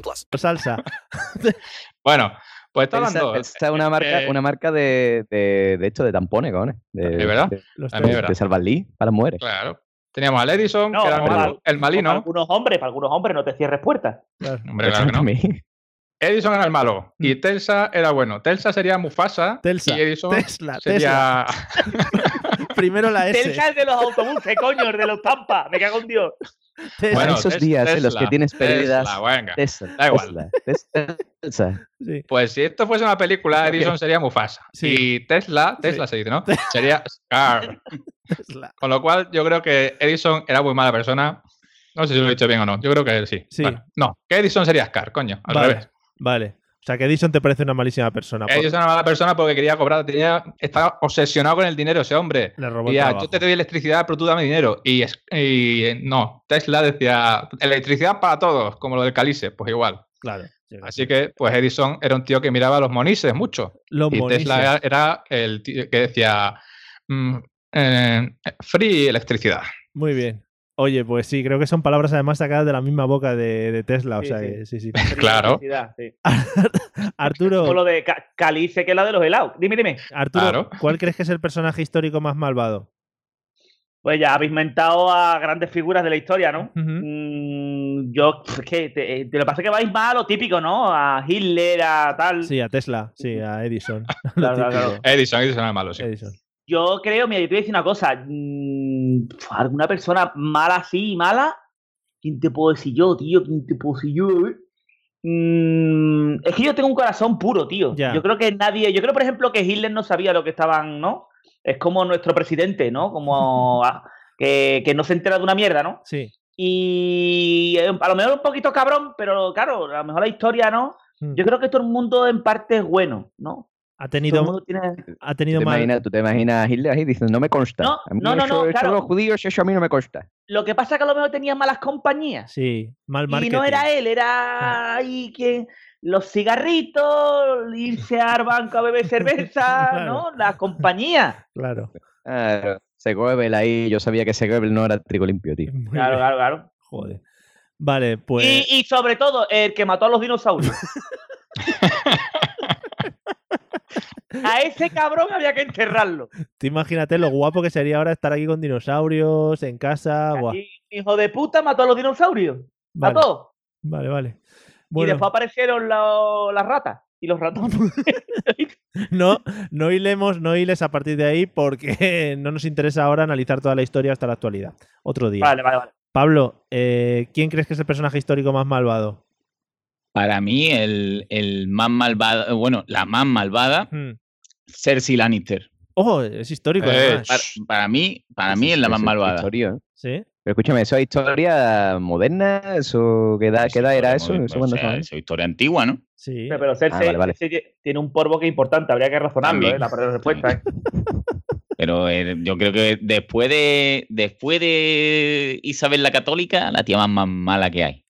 plus. Salsa. bueno, pues está hablando. Esta es una marca, eh, una marca de, de, de hecho de tampones, ¿no? De, ¿Es verdad? De, de, de Salvalí para mujeres. Claro. Teníamos a Edison, no, que era el, el malino. Para algunos hombres, para algunos hombres no te cierres puertas. Claro. Hombre, claro que no. Edison era el malo y mm. Telsa era bueno. Telsa sería Mufasa Telsa. y Edison Tesla, sería... Primero la S. Telsa es de los autobuses, coño, el de los Tampa. Me cago en Dios. Tesla. Bueno, esos días en los que tienes pérdidas. Tesla, da igual. Tesla. Sí. Pues si esto fuese una película, Edison sería Mufasa. Sí. Y Tesla, Tesla se dice, ¿no? Sería Scar. Tesla. Con lo cual, yo creo que Edison era muy mala persona. No sé si lo he dicho bien o no. Yo creo que sí. sí. Bueno, no, que Edison sería Scar, coño, al vale. revés. Vale. O sea, que Edison te parece una malísima persona. Edison es una mala persona porque quería cobrar, tenía, estaba obsesionado con el dinero ese hombre. Le robó y yo te doy electricidad, pero tú dame dinero. Y, y, no, Tesla decía, electricidad para todos, como lo del Calice, pues igual. Claro. Así que, pues Edison era un tío que miraba a los monises mucho. Los y Tesla era el tío que decía, mm, eh, free electricidad. Muy bien. Oye, pues sí, creo que son palabras además sacadas de la misma boca de, Tesla. O sea, sí, sí. claro. Arturo. O lo de Calice, que es la de los helados. Dime, dime. Arturo, ¿cuál crees que es el personaje histórico más malvado? Pues ya habéis mentado a grandes figuras de la historia, ¿no? Mm, yo, es que te, te, lo pasa que vais mal a lo típico, ¿no? A Hitler, a tal. Sí, a Tesla, sí, a Edison. claro, claro, Edison, Edison es malo, sí. Edison. Yo creo, mira, yo te voy a decir una cosa. Mmm, alguna persona mala así, mala. ¿Quién te puedo decir yo, tío? ¿Quién te puedo decir yo? Mm, es que yo tengo un corazón puro, tío. Yo creo que nadie. Yo creo, por ejemplo, que Hitler no sabía lo que estaban, ¿no? Es como nuestro presidente, ¿no? Como que, que, no se entera de una mierda, ¿no? Sí. Y eh, a lo mejor un poquito cabrón, pero claro, a lo mejor la historia no. Hmm. Yo creo que todo el mundo en parte es bueno, ¿no? Ha tenido, ha tenido ¿Tú, te ¿Tú te imaginas a Hitler ahí diciendo, no me consta? No, no, no, no los judíos, eso a mí no me consta. Lo que pasa es que a lo mejor tenía malas compañías. Sí, mal marketing. Y no era él, era ah. ahí quien... Los cigarritos, irse al banco a beber cerveza, ¿no? La compañía. Claro. Claro. Segoebel ahí, yo sabía que Segoebel no era trigo limpio, tío. Claro, claro, claro. Joder. Vale, pues... Y, y sobre todo, el que mató a los dinosaurios. A ese cabrón había que enterrarlo. Tú imagínate lo guapo que sería ahora estar aquí con dinosaurios en casa. hijo de puta mató a los dinosaurios. Mató. Vale, vale. Y después aparecieron las ratas y los ratones. no, no hilemos, no hiles a partir de ahí porque no nos interesa ahora analizar toda la historia hasta la actualidad. Otro día. Vale, vale, vale. Pablo, eh, ¿quién crees que es el personaje histórico más malvado? Para mí, el, más malvado, bueno, la más malvada, hmm. Cersei Lannister. Ojo, es histórico. para, mí, para mí es la más malvada. Historia. Sí. Pero escúchame, ¿eso es historia moderna? ¿Eso qué edad, era eso? ¿Eso, es historia antigua, ¿no? Sí. Pero, Cersei, ah, tiene un polvo que es importante, habría que razonarlo, ¿eh? la respuesta. ¿eh? Pero eh, yo creo que después de, después de Isabel la Católica, la tía más mala que hay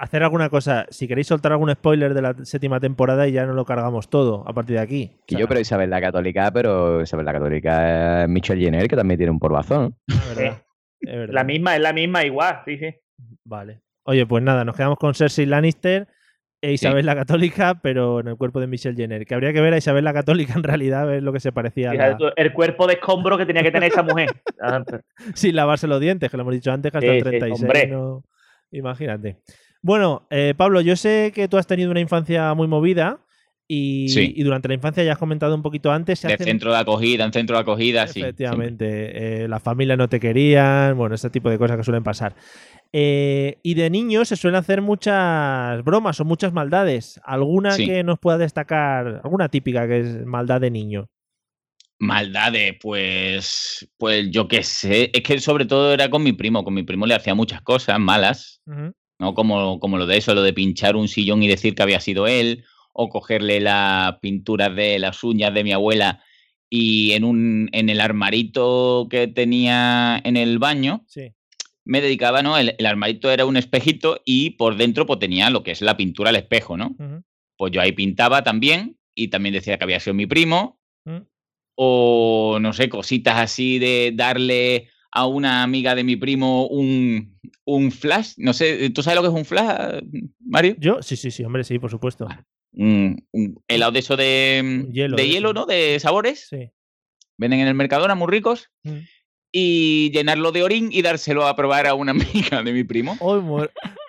hacer alguna cosa. Si queréis soltar algún spoiler de la séptima temporada y ya no lo cargamos todo a partir de aquí. Y yo, pero Isabel la Católica, pero Isabel la Católica es Michelle Jenner, que también tiene un porvazón. Ah, la misma, es la misma igual, sí, sí. Vale. Oye, pues nada, nos quedamos con Cersei Lannister e Isabel la Católica, pero en el cuerpo de Michelle Jenner. Que habría que ver a Isabel la Católica en realidad, ver lo que se parecía a El cuerpo de escombro que tenía que tener esa mujer. Sin lavarse los dientes, que lo hemos dicho antes, que hasta el 36. no... Imagínate. Bueno, eh, Pablo, yo sé que tú has tenido una infancia muy movida. Y, durante la infancia ya has comentado un poquito antes. de centro de acogida, en centro de acogida, sí. Efectivamente. Eh, la familia no te querían, bueno, ese tipo de cosas que suelen pasar. Eh, y de niños se suelen hacer muchas bromas o muchas maldades. ¿Alguna que nos pueda destacar? ¿Alguna típica que es maldad de niño? Maldades, pues, pues yo qué sé. Es que sobre todo era con mi primo. Con mi primo le hacía muchas cosas malas. ¿No? Como, como lo de eso, lo de pinchar un sillón y decir que había sido él, o cogerle las pinturas de las uñas de mi abuela y en, un, en el armarito que tenía en el baño, me dedicaba, ¿no? El, armarito era un espejito y por dentro pues, tenía lo que es la pintura al espejo, ¿no? Pues yo ahí pintaba también y también decía que había sido mi primo. Mm. O no sé, cositas así de darle a una amiga de mi primo un, un flash. No sé, ¿tú sabes lo que es un flash, Mario? Yo, sí, sí, sí, hombre, sí, por supuesto. Un, helado de eso de hielo, de hielo ¿no? De sabores. Sí. Venden en el Mercadona, muy ricos. Mm. Y llenarlo de orín y dárselo a probar a una amiga de mi primo.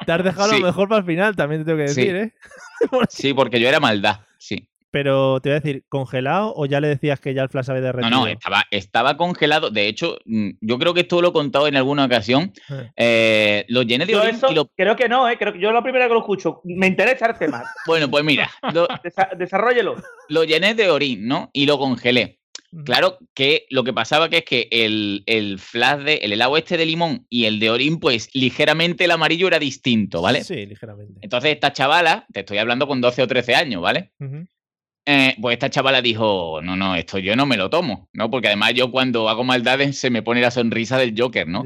te has dejado lo mejor para el final, también te tengo que decir, ¿eh? sí, porque yo era maldad, sí. Pero te voy a decir, ¿congelado o ya le decías que ya el flash había derretido? No, no, estaba, estaba congelado. De hecho, mm, yo creo que esto lo he contado en alguna ocasión. Eh. Eh, lo llené de orín y lo... Creo que no, ¿eh? Creo que yo la primera que lo escucho. Me interesa el tema. bueno, pues mira. Lo, desarrollelo. Lo llené de orín, ¿no? Y lo congelé. Claro que lo que pasaba que es que el, el, flash de el helado este de limón y el de orín, pues ligeramente el amarillo era distinto, ¿vale? Sí, ligeramente. Entonces esta chavala, te estoy hablando con 12 o 13 años, ¿vale? Eh, pues esta chavala dijo, no, no, esto yo no me lo tomo, ¿no? Porque además yo cuando hago maldades se me pone la sonrisa del Joker, ¿no?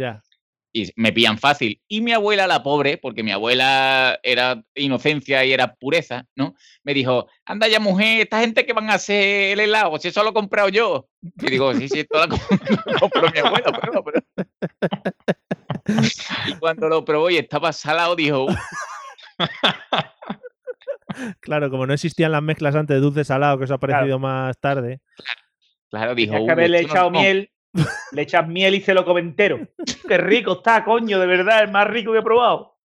Y me pillan fácil. Y mi abuela, la pobre, porque mi abuela era inocencia y era pureza, ¿no? Me dijo, anda ya mujer, esta gente que van a hacer el helado, si eso lo he comprado yo. Y digo, sí, sí, esto lo compró mi abuela, pero, pero... Y cuando lo probó y estaba salado, dijo... Claro, como no existían las mezclas antes de dulce salado, que eso ha aparecido más tarde. Claro, dijo. que haberle echado miel, le echas miel y se lo come entero. Qué rico está, coño, de verdad, el más rico que he probado.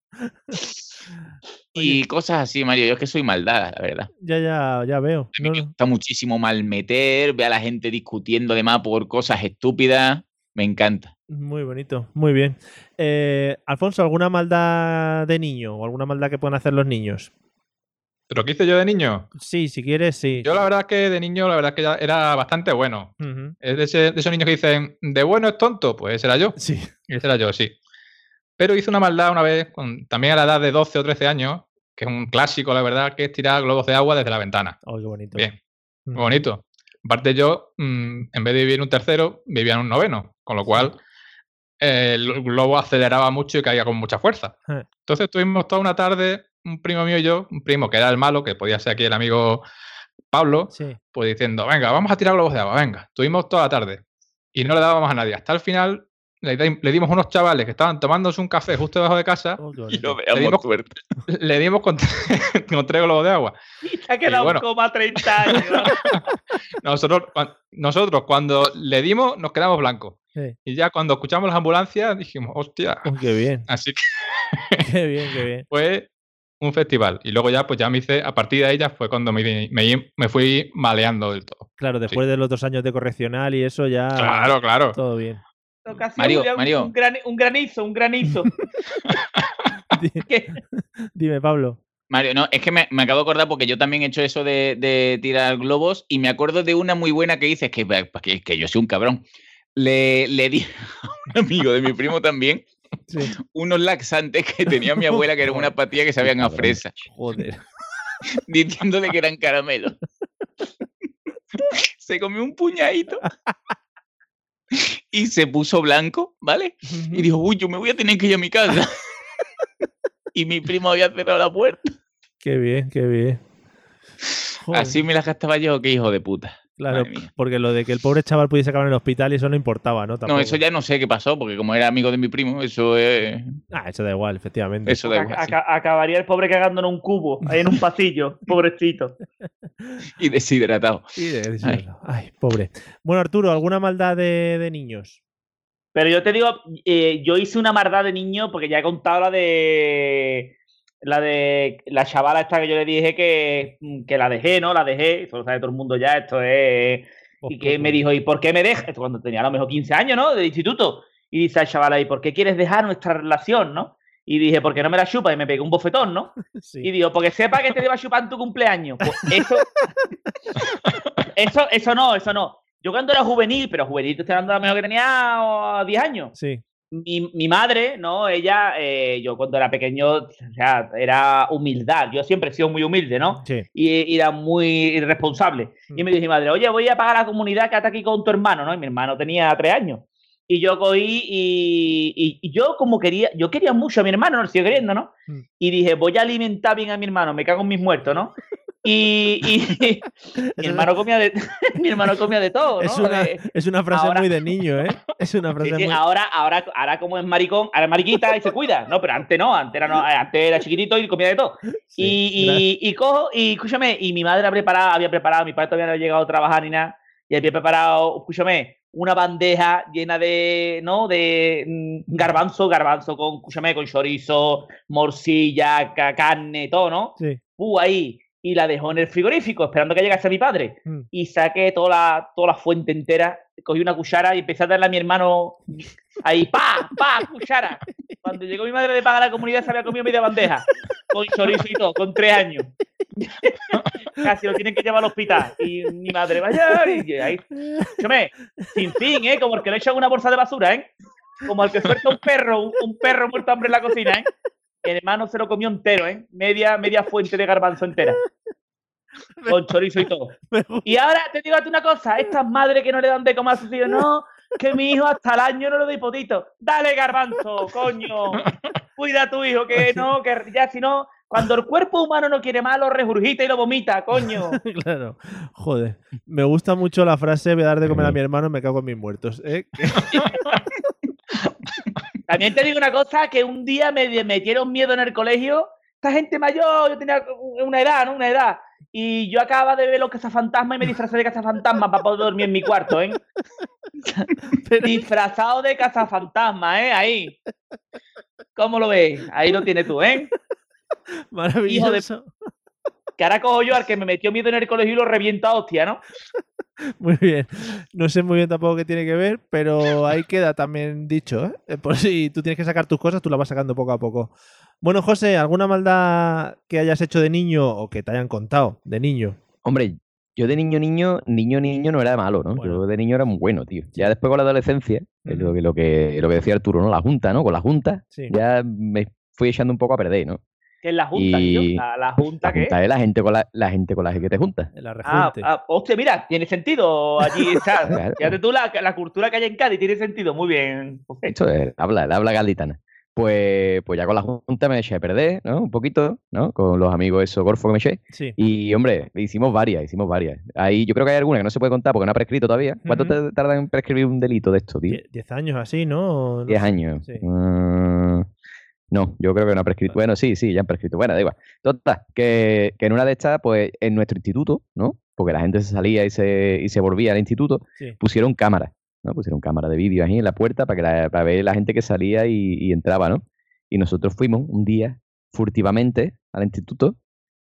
Y cosas así, Mario. Yo es que soy maldad, la verdad. Ya, ya, ya veo. Me gusta muchísimo mal meter, ve a la gente discutiendo además por cosas estúpidas. Me encanta. Muy bonito, muy bien. Eh, Alfonso, ¿alguna maldad de niño o alguna maldad que puedan hacer los niños? ¿Pero qué hice yo de niño? Sí, si quieres, sí. Yo la verdad es que de niño, la verdad es que ya era bastante bueno. Es de, esos niños que dicen, de bueno es tonto, pues ese era yo. Sí. Ese era yo, sí. Pero hice una maldad una vez, también a la edad de 12 o 13 años, que es un clásico, la verdad, que es tirar globos de agua desde la ventana. Oh, qué bonito. Bien, muy bonito. Aparte yo, mm, en vez de vivir en un tercero, vivía en un noveno, con lo cual el globo aceleraba mucho y caía con mucha fuerza. Eh. Entonces estuvimos toda una tarde, un primo mío y yo, un primo que era el malo, que podía ser aquí el amigo Pablo, pues diciendo, venga, vamos a tirar globos de agua, venga. Estuvimos toda la tarde y no le dábamos a nadie. Hasta el final le, dimos unos chavales que estaban tomándose un café justo debajo de casa oh, y no le dimos, le dimos con, tres globos de agua. Y se ha quedado bueno, como 30 años. nosotros, nosotros cuando le dimos nos quedamos blancos. Y ya cuando escuchamos las ambulancias dijimos, hostia. Oh, qué bien. Así que. qué bien, qué bien. Fue un festival. Y luego ya, pues ya me hice, a partir de ella fue cuando me, me, fui maleando del todo. Claro, después de los dos años de correccional y eso ya. Claro, claro. Todo bien. Mario, Mario. Un, granizo, un granizo. Dime, Pablo. Mario, no, es que me, acabo de acordar porque yo también he hecho eso de, tirar globos y me acuerdo de una muy buena que dices que, que, que yo soy un cabrón le, le di a un amigo de mi primo también unos laxantes que tenía mi abuela, que eran una patilla que sabían a fresa. Joder. Diciéndole que eran caramelos. Se comió un puñadito. Y se puso blanco, ¿vale? Y dijo, uy, yo me voy a tener que ir a mi casa. Y mi primo había cerrado la puerta. Qué bien, qué bien. Así me la gastaba yo, qué hijo de puta. Claro, porque lo de que el pobre chaval pudiese acabar en el hospital y eso no importaba, ¿no? No, eso ya no sé qué pasó, porque como era amigo de mi primo, eso es. Ah, eso da igual, efectivamente. Eso da igual. Acabaría el pobre cagando en un cubo, ahí en un pasillo, pobrecito. y deshidratado. Y deshidratado. Ay. pobre. Bueno, Arturo, ¿alguna maldad de, niños? Pero yo te digo, eh, yo hice una maldad de niño porque ya he contado la de la de la chavala esta que yo le dije que, que la dejé, ¿no? La dejé, eso lo sabe todo el mundo ya, esto es... Y que me dijo, ¿y por qué me dejas? Esto cuando tenía a lo mejor 15 años, ¿no? De instituto. Y dice la chavala, ¿y por qué quieres dejar nuestra relación, no? Y dije, ¿por qué no me la chupa? Y me pegó un bofetón, ¿no? Y digo, porque sepa que te iba a chupar en tu cumpleaños. Pues eso, eso, eso no, eso no. Yo cuando era juvenil, pero juvenil te estoy hablando a lo mejor que tenía 10 años. Sí mi, mi, madre, ¿no? Ella, eh, yo cuando era pequeño, o sea, era humildad. Yo siempre he sido muy humilde, ¿no? Sí. Y, era muy irresponsable. Y me dijo mi madre, oye, voy a pagar a la comunidad que está aquí con tu hermano, ¿no? Y mi hermano tenía tres años. Y yo cogí y, y, yo como quería, yo quería mucho a mi hermano, no lo sigo queriendo, ¿no? Mm. Y dije, voy a alimentar bien a mi hermano, me cago en mis muertos, ¿no? Y, mi, hermano comía de, mi hermano comía de todo. Es, una, es una frase muy de niño, ¿eh? Es una frase muy... ahora, ahora, ahora como es maricón, ahora es mariquita y se cuida. No, pero antes no, antes era, no, antes era chiquitito y comía de todo. y, y, cojo, y escúchame, y mi madre ha preparado, había preparado, mi padre todavía no había llegado a trabajar ni nada, y había preparado, escúchame, una bandeja llena de, ¿no? De mm, garbanzo, garbanzo con, escúchame, con chorizo, morcilla, carne, todo, ¿no? Sí. Uh, ahí y la dejó en el frigorífico esperando que llegase mi padre. Mm. Y saqué toda la, toda la fuente entera, cogí una cuchara y empecé a darle a mi hermano ahí, pa, pa, cuchara. Cuando llegó mi madre de pagar la comunidad se había comido media bandeja, con chorizo y todo, con tres años. Casi lo tienen que llevar al hospital. Y mi madre, vaya, y ahí. sin fin, ¿eh? Como el que le echan una bolsa de basura, ¿eh? Como el que suelta un perro, un, un perro muerto hambre en la cocina, ¿eh? El hermano se lo comió entero, ¿eh? Media, media fuente de garbanzo entera. Con chorizo y todo. Y ahora te digo a ti una cosa, estas madres que no le dan de comer a sus hijos, no, que mi hijo hasta el año no le doy potito. Dale garbanzo, coño. Cuida a tu hijo, que no, que ya si no, cuando el cuerpo humano no quiere más, lo regurgita y lo vomita, coño. claro. Joder. Me gusta mucho la frase, voy a dar de comer a mi hermano, me cago en mis muertos. ¿eh? También te digo una cosa, que un día me metieron miedo en el colegio. Esta gente mayor, yo tenía una edad, ¿no? Una edad. Y yo acababa de ver los cazafantasmas y me disfrazé de cazafantasma para poder dormir en mi cuarto, ¿eh? Disfrazado de cazafantasma, ¿eh? Ahí. ¿Cómo lo ves? Ahí lo tienes tú, ¿eh? Maravilloso. Que ahora cojo yo al que me metió miedo en el colegio y lo revienta hostia, ¿no? Muy bien. No sé muy bien tampoco qué tiene que ver, pero ahí queda también dicho. ¿eh? eh por si tú tienes que sacar tus cosas, tú las vas sacando poco a poco. Bueno, José, ¿alguna maldad que hayas hecho de niño o que te hayan contado de niño? Hombre, yo de niño, niño, niño, niño no era malo, ¿no? Yo de niño era muy bueno, tío. Ya después con la adolescencia, lo, que, lo, que, lo que decía Arturo, ¿no? La Junta, ¿no? Con la Junta ya me fui echando un poco a perder, ¿no? ¿Qué es la Junta, tío? ¿La, Junta qué? es la gente con la, la gente con la que te junta. La ah, ah, hostia, mira, tiene sentido allí. Está. Fíjate tú la, la, cultura que hay en Cádiz, tiene sentido, muy bien. Esto es, habla, habla gaditana. Pues, pues ya con la Junta me eché a perder, ¿no? Un poquito, ¿no? Con los amigos esos gorfo que me eché. Sí. Y, hombre, hicimos varias, hicimos varias. Ahí yo creo que hay alguna que no se puede contar porque no ha prescrito todavía. ¿Cuánto te tarda en prescribir un delito de esto, tío? Diez años así, ¿no? Diez años. Sí. Mm, no, yo creo que no ha prescrito. Bueno, sí, sí, ya han prescrito. Bueno, da igual. Total, que, que en una de estas, pues en nuestro instituto, ¿no? Porque la gente se salía y se, y se volvía al instituto, pusieron cámaras, ¿no? Pusieron cámara de vídeo ahí en la puerta para, que la, para ver la gente que salía y, entraba, ¿no? Y nosotros fuimos un día furtivamente al instituto,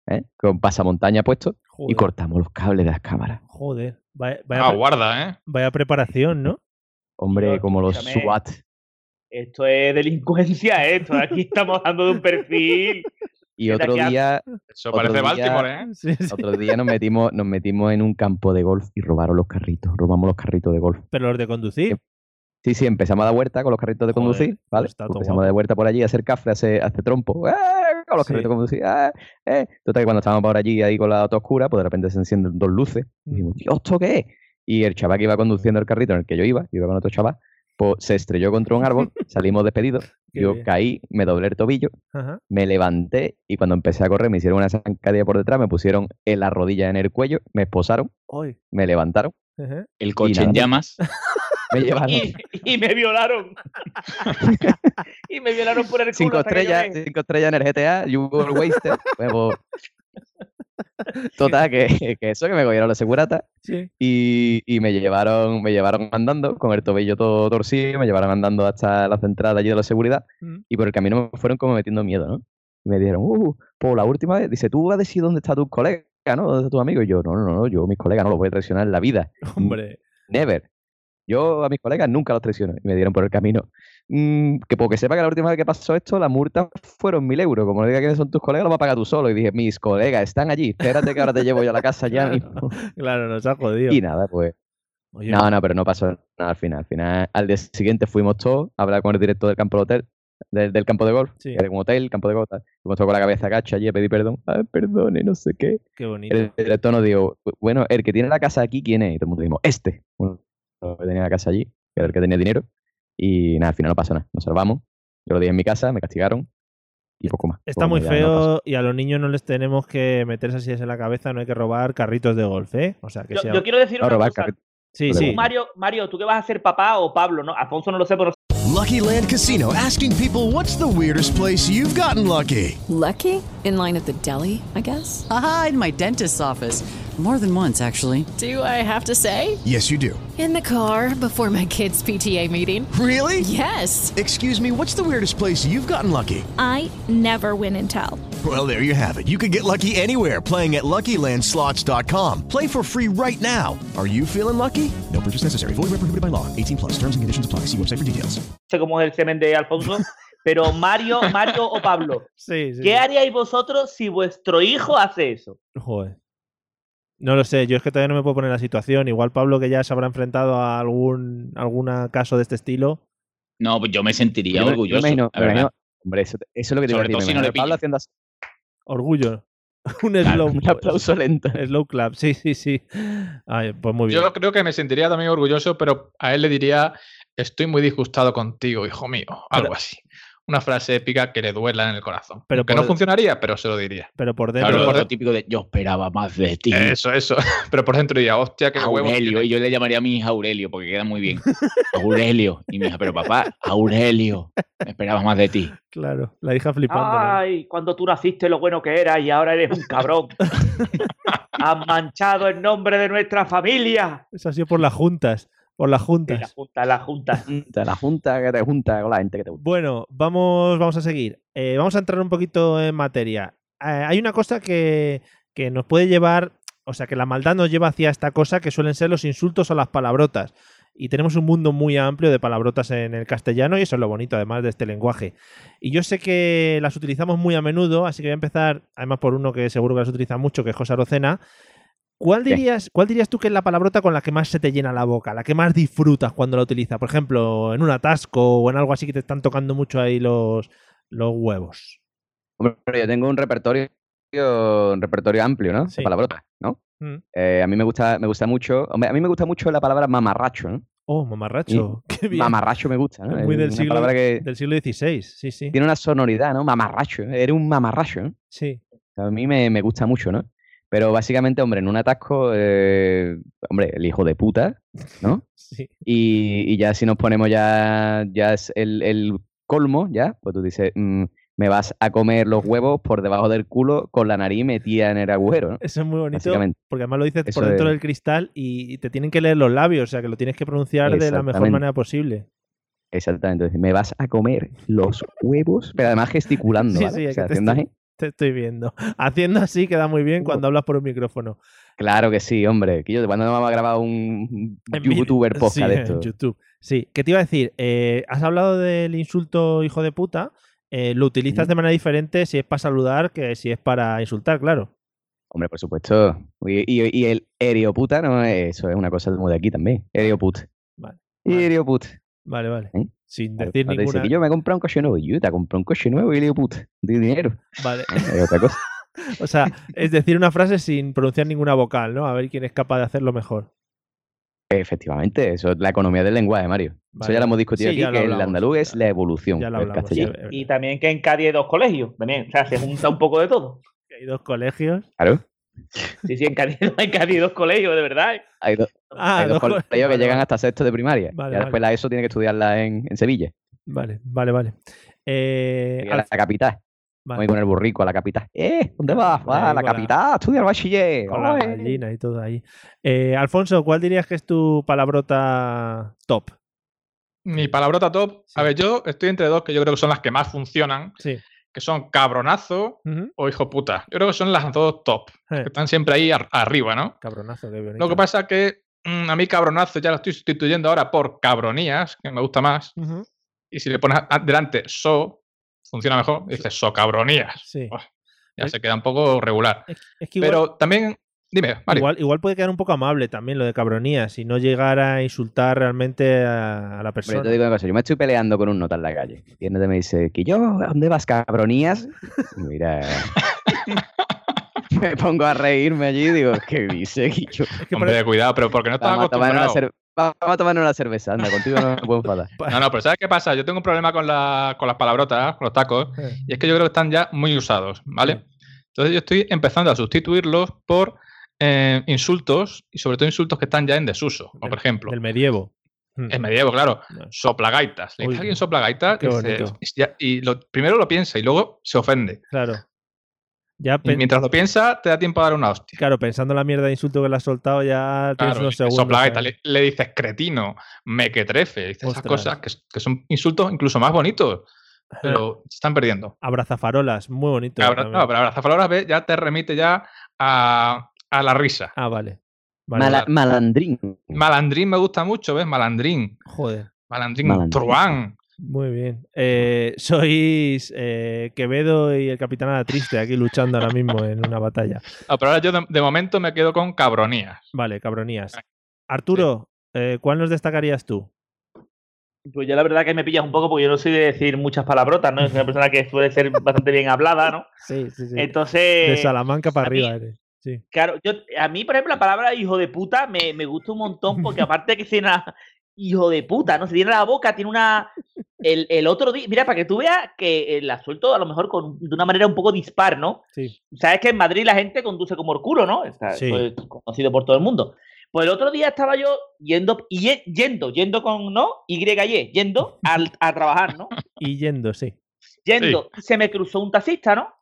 ¿eh? con pasamontaña puesto, y cortamos los cables de las cámaras. Joder, vaya, ah, guarda, ¿eh? Vaya preparación, ¿no? Hombre, como los SWAT esto es delincuencia, ¿eh? esto aquí estamos hablando de un perfil. Y otro día. Eso parece Baltimore, ¿eh? Otro día nos metimos, nos metimos en un campo de golf y robaron los carritos. Robamos los carritos de golf. ¿Pero los de conducir? Sí, sí, empezamos a dar vuelta con los carritos de conducir, ¿vale? Pues empezamos a dar vuelta por allí a hacer café, a hacer, trompo. ¡Eh! Con los carritos de conducir. ¡Eh! ¡Eh! Total, que cuando estábamos por allí ahí con la auto oscura, pues de repente se encienden dos luces. Y dijimos, Dios, ¿esto qué es? Y el chaval que iba conduciendo el carrito en el que yo iba, yo iba con otro chaval, pues, se estrelló contra un árbol, salimos despedidos, yo caí, me doblé el tobillo, me levanté y cuando empecé a correr me hicieron una zancadilla por detrás, me pusieron en la rodilla en el cuello, me esposaron, me levantaron. El coche en llamas. Me llevaron. Y, me violaron. y me violaron por el culo. Cinco estrellas, cinco estrellas en el GTA, you were wasted. Total, que, que, eso, que me cogieron la segurata y, y, me llevaron me llevaron andando con el tobillo todo torcido, me llevaron andando hasta la central allí de la seguridad mm. y por el camino me fueron como metiendo miedo, ¿no? Y me dijeron, uh, por la última vez, dice, tú vas a decir dónde está tu colega, ¿no? ¿Dónde está tu amigo? Y yo, no, no, no, yo mis colegas no los voy a traicionar en la vida. Hombre. Never. Yo a mis colegas nunca los traiciono. Y me dieron por el camino. Mm, que porque sepa que la última vez que pasó esto, la multa fueron mil euros. Como no diga quiénes son tus colegas, lo va a pagar tú solo. Y dije, mis colegas están allí. Espérate que ahora te llevo yo a la casa ya mismo. claro, nos ha jodido. Y nada, pues. no, no, pero no pasó nada al final. Al final, al día siguiente fuimos todos a hablar con el director del campo de hotel. Del, campo de golf, sí. era un hotel, campo de golf, fuimos todos con la cabeza gacha allí a pedir perdón, Ay, perdone, no sé qué. Qué bonito. El, director nos dijo, bueno, el que tiene la casa aquí, ¿quién es? Y todo el mundo dijimos, este. Bueno, que tenía la casa allí, que era el que tenía dinero. Y nada, al final no pasó nada. Nos salvamos. Yo lo dije en mi casa, me castigaron y poco más. Está muy feo y a los niños no les tenemos que meterse así en la cabeza, no hay que robar carritos de golf, ¿eh? O sea, que yo, sea... yo quiero decir una cosa. Sí, sí. Mario, Mario, ¿tú qué vas a ser papá o Pablo? ¿no? Alfonso no lo sé, pero... Lucky Land Casino, asking people what's the weirdest place you've gotten lucky. Lucky? In line at the deli, I guess? Aha, in my dentist's office. More than once, actually. Do I have to say? Yes, you do. In the car before my kids' PTA meeting. Really? Yes. Excuse me, what's the weirdest place you've gotten lucky? I never win and tell. Well, there you have it. You can get lucky anywhere playing at LuckyLandSlots.com. Play for free right now. Are you feeling lucky? No purchase necessary. Void where prohibited by law. 18 plus. Terms and conditions apply. See website for details. Cómo es el semen de Alfonso. Pero Mario, Mario o Pablo, sí, sí. ¿qué haríais vosotros si vuestro hijo hace eso? Joder. No lo sé, yo es que todavía no me puedo poner en la situación. Igual Pablo, que ya se habrá enfrentado a algún alguna caso de este estilo. No, pues yo me sentiría orgulloso. hombre, eso, es lo que te Sobre todo si no le Pablo haciendo así. Orgullo. un slow. Un aplauso lento. Slow clap, sí, sí, sí. pues muy bien. Yo creo que me sentiría también orgulloso, pero a él le diría: Estoy muy disgustado contigo, hijo mío. Algo así una frase épica que le duela en el corazón. Pero que no funcionaría, pero se lo diría. Pero por dentro. Claro, por lo típico de yo esperaba más de ti. Eso, eso. Pero por dentro diría, hostia, qué Aurelio. Y yo le llamaría a mi hija Aurelio, porque queda muy bien. Aurelio. Y mi hija, pero papá, Aurelio. Esperaba más de ti. Claro, la hija flipando. Ay, cuando tú naciste lo bueno que era y ahora eres un cabrón. Has manchado el nombre de nuestra familia. Eso ha sido por las juntas. Por las juntas. la junta, la junta. la junta que te junta con la gente que te gusta. Bueno, vamos, vamos a seguir. Eh, vamos a entrar un poquito en materia. Eh, hay una cosa que, que nos puede llevar, o sea, que la maldad nos lleva hacia esta cosa que suelen ser los insultos o las palabrotas. Y tenemos un mundo muy amplio de palabrotas en el castellano y eso es lo bonito además de este lenguaje. Y yo sé que las utilizamos muy a menudo, así que voy a empezar, además por uno que seguro que las utiliza mucho, que es José Arocena, ¿Cuál dirías, ¿Cuál dirías tú que es la palabrota con la que más se te llena la boca, la que más disfrutas cuando la utilizas? Por ejemplo, en un atasco o en algo así que te están tocando mucho ahí los, los huevos. Hombre, yo tengo un repertorio, un repertorio amplio, ¿no? De palabrotas, ¿no? Mm. Eh, a mí me gusta, me gusta mucho, hombre, a mí me gusta mucho la palabra mamarracho, ¿no? Oh, mamarracho. Qué bien. Mamarracho me gusta, ¿no? Muy del siglo, del siglo XVI, sí, sí. Tiene una sonoridad, ¿no? Mamarracho. Eres un mamarracho, ¿no? Sí. A mí me, me gusta mucho, ¿no? Pero básicamente, hombre, en un atasco, eh, hombre, el hijo de puta, ¿no? sí. Y, ya si nos ponemos ya, ya es el, colmo, ya, pues tú dices, mm, me vas a comer los huevos por debajo del culo con la nariz metida en el agujero, ¿no? Eso es muy bonito, porque además lo dices por dentro del cristal y te tienen que leer los labios, o sea, que lo tienes que pronunciar de la mejor manera posible. Exactamente, me vas a comer los huevos, pero además gesticulando, ¿vale? Sí, o sea, haciendo así te estoy viendo. Haciendo así queda muy bien cuando hablas por un micrófono. Claro que sí, hombre. Que yo, cuando no vamos a grabar un youtuber podcast de esto? YouTube. Sí, ¿qué te iba a decir? Eh, has hablado del insulto hijo de puta. Eh, lo utilizas de manera diferente si es para saludar que si es para insultar, claro. Hombre, por supuesto. Y, y, el erioputa, no, eso es una cosa muy de aquí también. Erioput. Vale. Erioput. Vale, vale. ¿Eh? Sin decir ninguna... Dice que yo me he comprado un coche nuevo. Y yo te comprado un coche nuevo y le digo, puta, de dinero. Vale. Es otra cosa. o sea, es decir una frase sin pronunciar ninguna vocal, ¿no? A ver quién es capaz de hacerlo mejor. Efectivamente, eso es la economía del lenguaje, Mario. Eso ya lo hemos discutido aquí, que el andaluz es la evolución del castellano. Y, también que en Cádiz hay dos colegios. O sea, se junta un poco de todo. Hay dos colegios. Claro. Sí, sí, en Cádiz, hay dos colegios, de verdad. Hay, ah, dos, colegios que llegan hasta sexto de primaria. y después la ESO tiene que estudiarla en, Sevilla. Vale, vale, vale. Eh, a la, capital. Voy con el burrico a la capital. ¡Eh! ¿Dónde vas? a la capital, estudia el bachiller. Con la gallina y todo ahí. Eh, Alfonso, ¿cuál dirías que es tu palabrota top? Mi palabrota top. A ver, yo estoy entre dos que yo creo que son las que más funcionan. Sí que son cabronazo o hijo puta. Yo creo que son las dos top, que están siempre ahí arriba, ¿no? Cabronazo, qué Lo que pasa es que mm, a mí cabronazo ya lo estoy sustituyendo ahora por cabronías, que me gusta más. Y si le pones delante so, funciona mejor. Dices so cabronías. Sí. ya se queda un poco regular. Pero también Dime, igual, igual puede quedar un poco amable también lo de cabronía, si no llegar a insultar realmente a, la persona. Yo te digo una cosa, yo me estoy peleando con un nota en la calle. Y él me dice, que yo, ¿a dónde vas, cabronías? mira, me pongo a reírme allí y digo, ¿qué dice, Guillo? Es que Hombre, cuidado, pero porque no estás acostumbrado. Vamos a tomar una cerveza, anda, contigo no me puedo enfadar. No, no, pero ¿sabes qué pasa? Yo tengo un problema con, la, con las palabrotas, con los tacos, y es que yo creo que están ya muy usados, ¿vale? Entonces yo estoy empezando a sustituirlos por eh, insultos, y sobre todo insultos que están ya en desuso, como por ejemplo. El medievo. Hmm. El medievo, claro. Soplagaitas. Le dice alguien soplagaitas y lo, primero lo piensa y luego se ofende. Claro. Ya mientras lo piensa, te da tiempo a dar una hostia. Claro, pensando en la mierda de insulto que le has soltado, ya tienes unos segundos. le, dices cretino, mequetrefe, esas cosas que, son insultos incluso más bonitos. Pero se están perdiendo. Abrazafarolas, muy bonito. no, pero abrazafarolas ya te remite ya a, a la risa. Ah, vale. malandrín. Malandrín me gusta mucho, ¿ves? Malandrín. Joder. Malandrín. Truán. Muy bien. Eh, sois eh, Quevedo y el Capitán Triste aquí luchando ahora mismo en una batalla. pero ahora yo de, momento me quedo con cabronías. Vale, cabronías. Arturo, eh, ¿cuál nos destacarías tú? Pues ya la verdad que me pillas un poco porque yo no soy de decir muchas palabrotas, ¿no? Es una persona que suele ser bastante bien hablada, ¿no? Sí, sí, sí. Entonces. De Salamanca para arriba eres. Claro, yo, a mí, por ejemplo, la palabra hijo de puta me, me gusta un montón porque aparte que tiene hijo de puta, ¿no? Se tiene la boca, tiene una... El, el otro día, mira, para que tú veas que eh, la suelto a lo mejor con, de una manera un poco dispar, ¿no? Sí. Sabes que en Madrid la gente conduce como el culo, ¿no? Está, es conocido por todo el mundo. Pues el otro día estaba yo yendo, y yendo, yendo con, ¿no? Y, -Y yendo al, a trabajar, ¿no? Y yendo, sí. Yendo, se me cruzó un taxista, ¿no?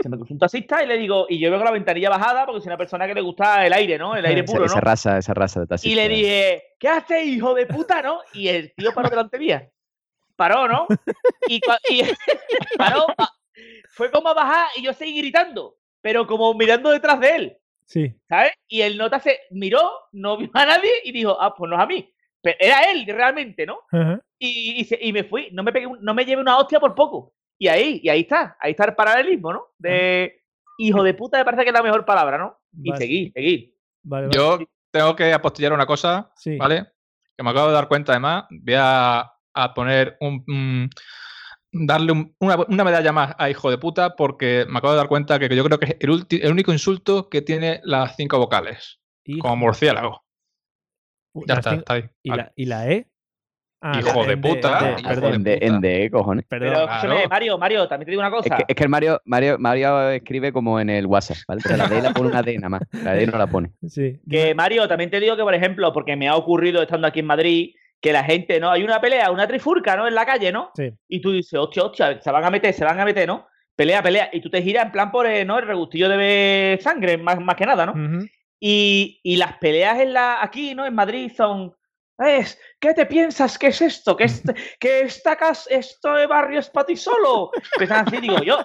Se me cruzó un taxista y le digo, y yo veo con la ventanilla bajada porque soy una persona que le gusta el aire, ¿no? El aire puro, esa, ¿no? raza, esa raza de taxista. Y le dije, ¿qué haces, hijo de puta, no? Y el tío paró delante mía. Paró, ¿no? Y, paró, fue como a bajar y yo seguí gritando, pero como mirando detrás de él. Sí. ¿Sabes? Y el nota se miró, no vio a nadie y dijo, ah, pues no es a mí. Pero era él realmente, ¿no? y, y, me fui, no me, pegué, no me llevé una hostia por poco. Y ahí, y ahí está, ahí está el paralelismo, ¿no? De hijo de puta me parece que es la mejor palabra, ¿no? Y seguir, seguir. Yo tengo que apostillar una cosa, ¿vale? Que me acabo de dar cuenta además. Voy a, poner un, darle una, medalla más a hijo de puta porque me acabo de dar cuenta que yo creo que es el, el único insulto que tiene las cinco vocales. Como murciélago. ya está, está ahí. ¿Y, la, ¿Y la E? Ah, hijo de puta. perdón, en, D, cojones. Pero escúchame, Mario, Mario, también te digo una cosa. Es que, el Mario, Mario, Mario escribe como en el WhatsApp, ¿vale? Pero la D la pone una D nada más. La D no la pone. Sí. Que Mario, también te digo que, por ejemplo, porque me ha ocurrido estando aquí en Madrid, que la gente, ¿no? Hay una pelea, una trifurca, ¿no? En la calle, ¿no? Sí. Y tú dices, hostia, hostia, se van a meter, se van a meter, ¿no? Pelea, pelea. Y tú te giras en plan por, eh, ¿no? El regustillo de sangre, más, más que nada, ¿no? y, y, las peleas en la, aquí, ¿no? En Madrid son es, ¿qué te piensas que es esto? ¿Que, este, que esta casa, esto de barrio es para ti solo? Empiezan así, digo yo,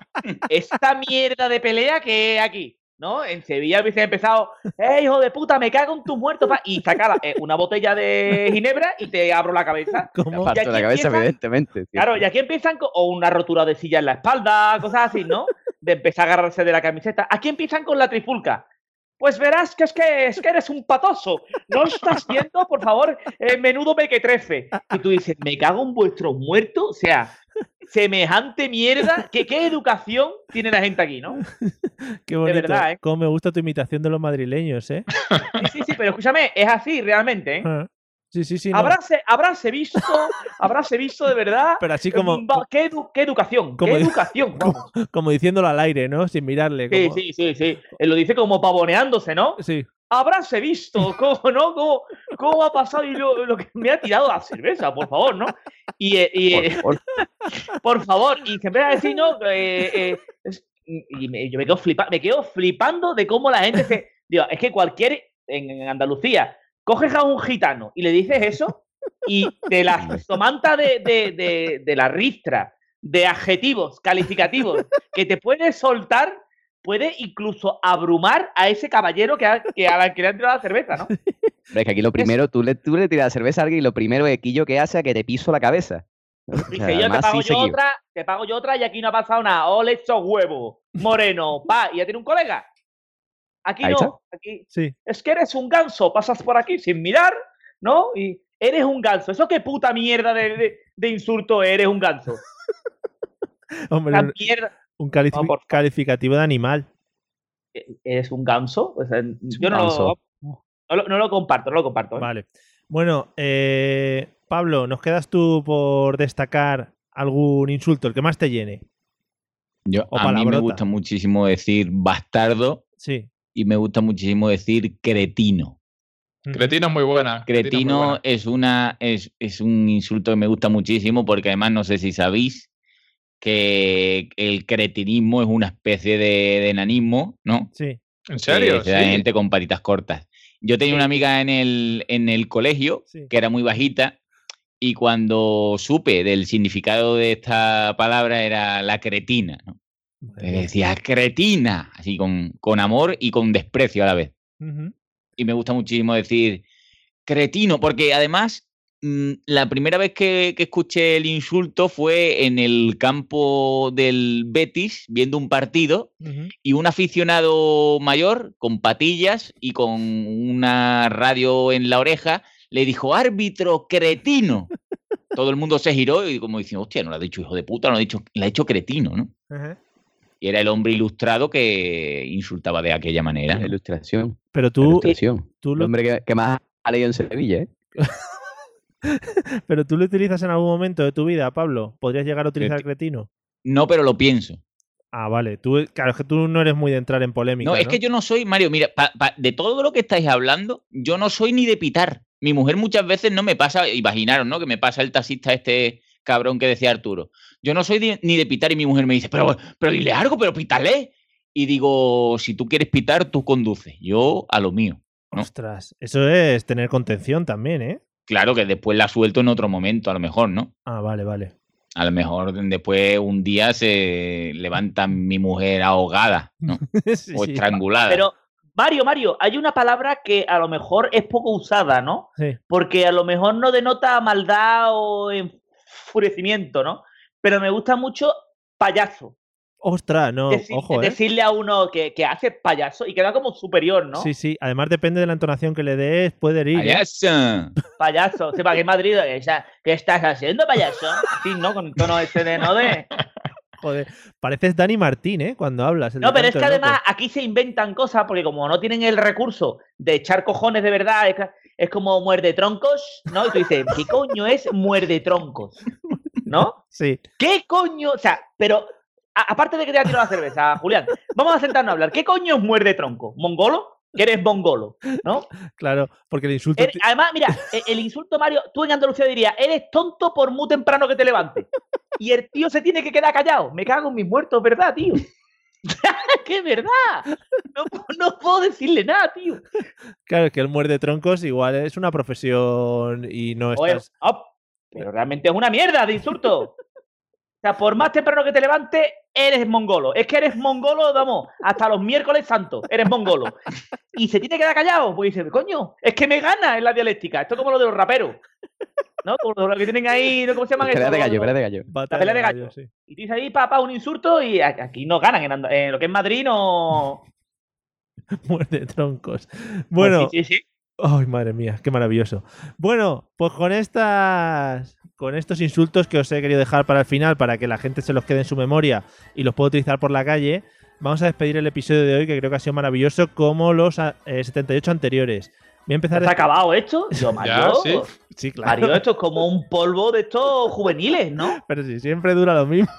esta mierda de pelea que aquí, ¿no? En Sevilla hubiese empezado, ¡eh, hijo de puta, me cago en tu muerto! Y saca eh, una botella de ginebra y te abro la cabeza. ¿Cómo? la cabeza, evidentemente. Claro, y aquí empiezan con o una rotura de silla en la espalda, cosas así, ¿no? De empezar a agarrarse de la camiseta. Aquí empiezan con la trifulca. Pues verás que es que, es que eres un patoso. No estás viendo, por favor, eh, menudo mequetrefe. Y tú dices, me cago en vuestro muerto. O sea, semejante mierda. ¿Qué, ¿Qué educación tiene la gente aquí, no? Qué bonito. De verdad, ¿eh? Cómo me gusta tu imitación de los madrileños, ¿eh? Sí, sí, sí, pero escúchame, es así realmente, ¿eh? Ah. Sí, sí, sí. Habráse, visto, habráse visto de verdad. Pero así como. ¿Qué, educación? ¿Qué educación? Como, diciéndolo al aire, ¿no? Sin mirarle. Sí, sí, sí, sí. Él lo dice como pavoneándose, ¿no? Sí. Habráse visto, ¿cómo, no? ¿Cómo, cómo ha pasado y lo, que me ha tirado la cerveza, por favor, ¿no? Y, eh, y por, favor. y siempre a decir, ¿no? Eh, eh, y yo me quedo, flipando, me quedo flipando de cómo la gente se. Digo, es que cualquier. en Andalucía, coges a un gitano y le dices eso y de la somanta de, la ristra de adjetivos calificativos que te puede soltar, puede incluso abrumar a ese caballero que, a la que le han tirado la cerveza, ¿no? es que aquí lo primero, tú le, tú le tiras la cerveza a alguien y lo primero es que yo que hace es que te piso la cabeza. Dice, yo te pago yo otra, te pago yo otra y aquí no ha pasado nada. Ole, estos huevos, moreno, pa, y ya tiene un colega. Aquí no, aquí. Sí. Es que eres un ganso, pasas por aquí sin mirar, ¿no? Y eres un ganso. ¿Eso qué puta mierda de, insulto eres un ganso? Hombre, un calificativo de animal. ¿E-, ¿Eres un ganso? yo no, Lo, no, lo, comparto, no lo comparto. ¿eh? Vale. Bueno, eh, Pablo, ¿nos quedas tú por destacar algún insulto, el que más te llene? Yo, a mí me gusta muchísimo decir bastardo. Sí y me gusta muchísimo decir cretino. Cretino es muy buena. Cretino, es, una, es, un insulto que me gusta muchísimo porque además no sé si sabéis que el cretinismo es una especie de, enanismo, ¿no? Sí. ¿En serio? Sí. gente con patitas cortas. Yo tenía una amiga en el, en el colegio que era muy bajita y cuando supe del significado de esta palabra era la cretina, ¿no? Decía cretina, así con, con, amor y con desprecio a la vez. Y me gusta muchísimo decir cretino, porque además mm, la primera vez que, escuché el insulto fue en el campo del Betis, viendo un partido, y un aficionado mayor, con patillas y con una radio en la oreja, le dijo, árbitro cretino. Todo el mundo se giró y como diciendo, hostia, no lo ha dicho hijo de puta, no lo ha dicho, le ha dicho cretino, ¿no? Y era el hombre ilustrado que insultaba de aquella manera. ilustración. Pero tú, tú el hombre que, más ha leído en Sevilla, ¿eh? pero tú lo utilizas en algún momento de tu vida, Pablo. ¿Podrías llegar a utilizar cretino? No, pero lo pienso. Ah, vale. Tú, claro, es que tú no eres muy de entrar en polémica. No, es que yo no soy, Mario, mira, de todo lo que estáis hablando, yo no soy ni de pitar. Mi mujer muchas veces no me pasa, imaginaros, ¿no? Que me pasa el taxista este cabrón que decía Arturo. Yo no soy ni de pitar y mi mujer me dice, pero, pero dile algo, pero pítale. Y digo, si tú quieres pitar, tú conduces. Yo a lo mío. Ostras, eso es tener contención también, ¿eh? Claro que después la suelto en otro momento, a lo mejor, ¿no? Ah, vale, vale. A lo mejor después un día se levanta mi mujer ahogada, ¿no? o estrangulada. Pero, Mario, Mario, hay una palabra que a lo mejor es poco usada, ¿no? Sí. Porque a lo mejor no denota maldad o enfurecimiento, ¿no? pero me gusta mucho payaso. Ostras, no, ojo, ¿eh? Decirle a uno que, hace payaso y queda como superior, ¿no? Sí, sí. Además, depende de la entonación que le des, puede herir. ¿eh? Payaso. Payaso. Sí, para que Madrid. ¿Qué estás haciendo, payaso? Así, ¿no? Con el tono este de no de. Joder, pareces Dani Martín, ¿eh? Cuando hablas. No, pero es que además aquí se inventan cosas porque como no tienen el recurso de echar cojones de verdad, es, como muerde troncos, ¿no? Y tú dices, ¿qué coño es muerde troncos? ¿No? Sí. ¿Qué coño? O sea, pero aparte de que te ha tirado la cerveza, Julián, vamos a sentarnos a hablar. ¿Qué coño es muerde tronco? ¿Mongolo? Que eres mongolo, ¿no? Claro, porque el insulto. además, mira, e, el, insulto, Mario, tú en Andalucía dirías, eres tonto por muy temprano que te levantes. Y el tío se tiene que quedar callado. Me cago en mis muertos, ¿verdad, tío? ¡Qué verdad! No, puedo decirle nada, tío. Claro, es que el muerde troncos igual es una profesión y no estás... pero realmente es una mierda de insulto. O sea, por más temprano que te levantes, eres mongolo. Es que eres mongolo, vamos, hasta los miércoles santos, eres mongolo. Y se tiene que quedar callado, pues dice, coño, es que me gana en la dialéctica. Esto es como lo de los raperos. ¿No? Como lo que tienen ahí, ¿cómo se llama Pelea de gallo, pelea de gallo. pelea de gallo. Sí. Y dice ahí, papá, un insulto y aquí no ganan. En, lo que es Madrid no. Muerde troncos. Bueno. sí, sí, sí. Ay, madre mía, qué maravilloso. Bueno, pues con estas con estos insultos que os he querido dejar para el final, para que la gente se los quede en su memoria y los pueda utilizar por la calle, vamos a despedir el episodio de hoy, que creo que ha sido maravilloso, como los 78 eh, anteriores. Voy a empezar. ¿Has acabado esto? Yo, Mario. sí. sí, claro. Mario, esto es como un polvo de estos juveniles, ¿no? Pero sí, siempre dura lo mismo.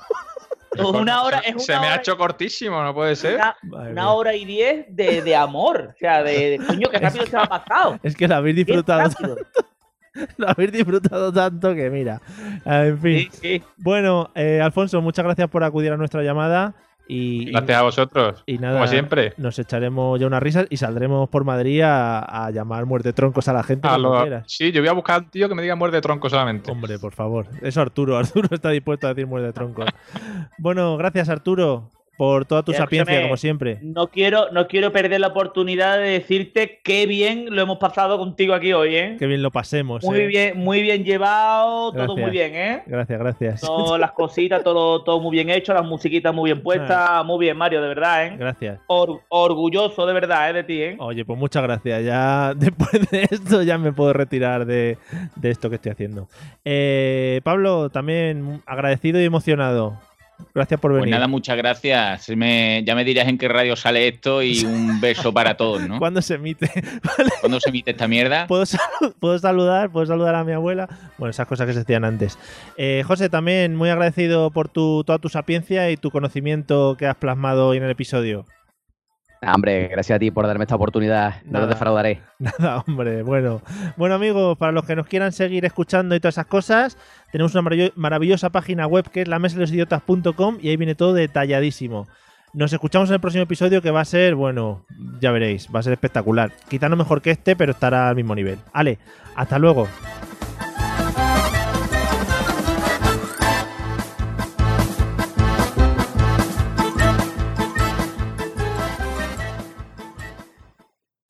Una hora, Se me ha hecho cortísimo, no puede ser. Una, hora y diez de, de, amor. O sea, de, coño, que rápido se ha pasado. Es que lo habéis disfrutado. lo habéis disfrutado tanto que mira. En fin. Bueno, eh, Alfonso, muchas gracias por acudir a nuestra llamada. Y, Gracias a vosotros. Y nada, como siempre. Nos echaremos ya unas risas y saldremos por Madrid a, llamar muerte troncos a la gente. sí, yo voy a buscar a un tío que me diga muerte troncos solamente. Hombre, por favor. Eso Arturo. Arturo está dispuesto a decir muerte troncos. bueno, gracias Arturo por toda tu sapiencia, como siempre. No quiero, no quiero perder la oportunidad de decirte qué bien lo hemos pasado contigo aquí hoy, ¿eh? Qué bien lo pasemos. Muy ¿eh? bien, muy bien llevado, todo muy bien, ¿eh? Gracias, gracias. Todas las cositas, todo, todo muy bien hecho, las musiquitas muy bien puestas, ah. muy bien, Mario, de verdad, ¿eh? Gracias. orgulloso de verdad, ¿eh? De ti, ¿eh? Oye, pues muchas gracias. Ya después de esto ya me puedo retirar de, de esto que estoy haciendo. Eh, Pablo, también agradecido y emocionado. Gracias por pues venir. Pues nada, muchas gracias. ya me dirás en qué radio sale esto y un beso para todos, ¿no? ¿Cuándo se emite? ¿Cuándo se emite esta mierda? ¿Puedo, saludar? ¿Puedo saludar a mi abuela? Bueno, esas cosas que se hacían antes. Eh, José, también muy agradecido por tu, toda tu sapiencia y tu conocimiento que has plasmado hoy en el episodio. Hombre, gracias a ti por darme esta oportunidad. No te defraudaré. Nada, hombre. Bueno, bueno amigos, para los que nos quieran seguir escuchando y todas esas cosas, tenemos una maravillosa página web que es la mesa de los idiotas.com y ahí viene todo detalladísimo. Nos escuchamos en el próximo episodio que va a ser, bueno, ya veréis, va a ser espectacular. Quizá no mejor que este, pero estará al mismo nivel. Ale, hasta luego.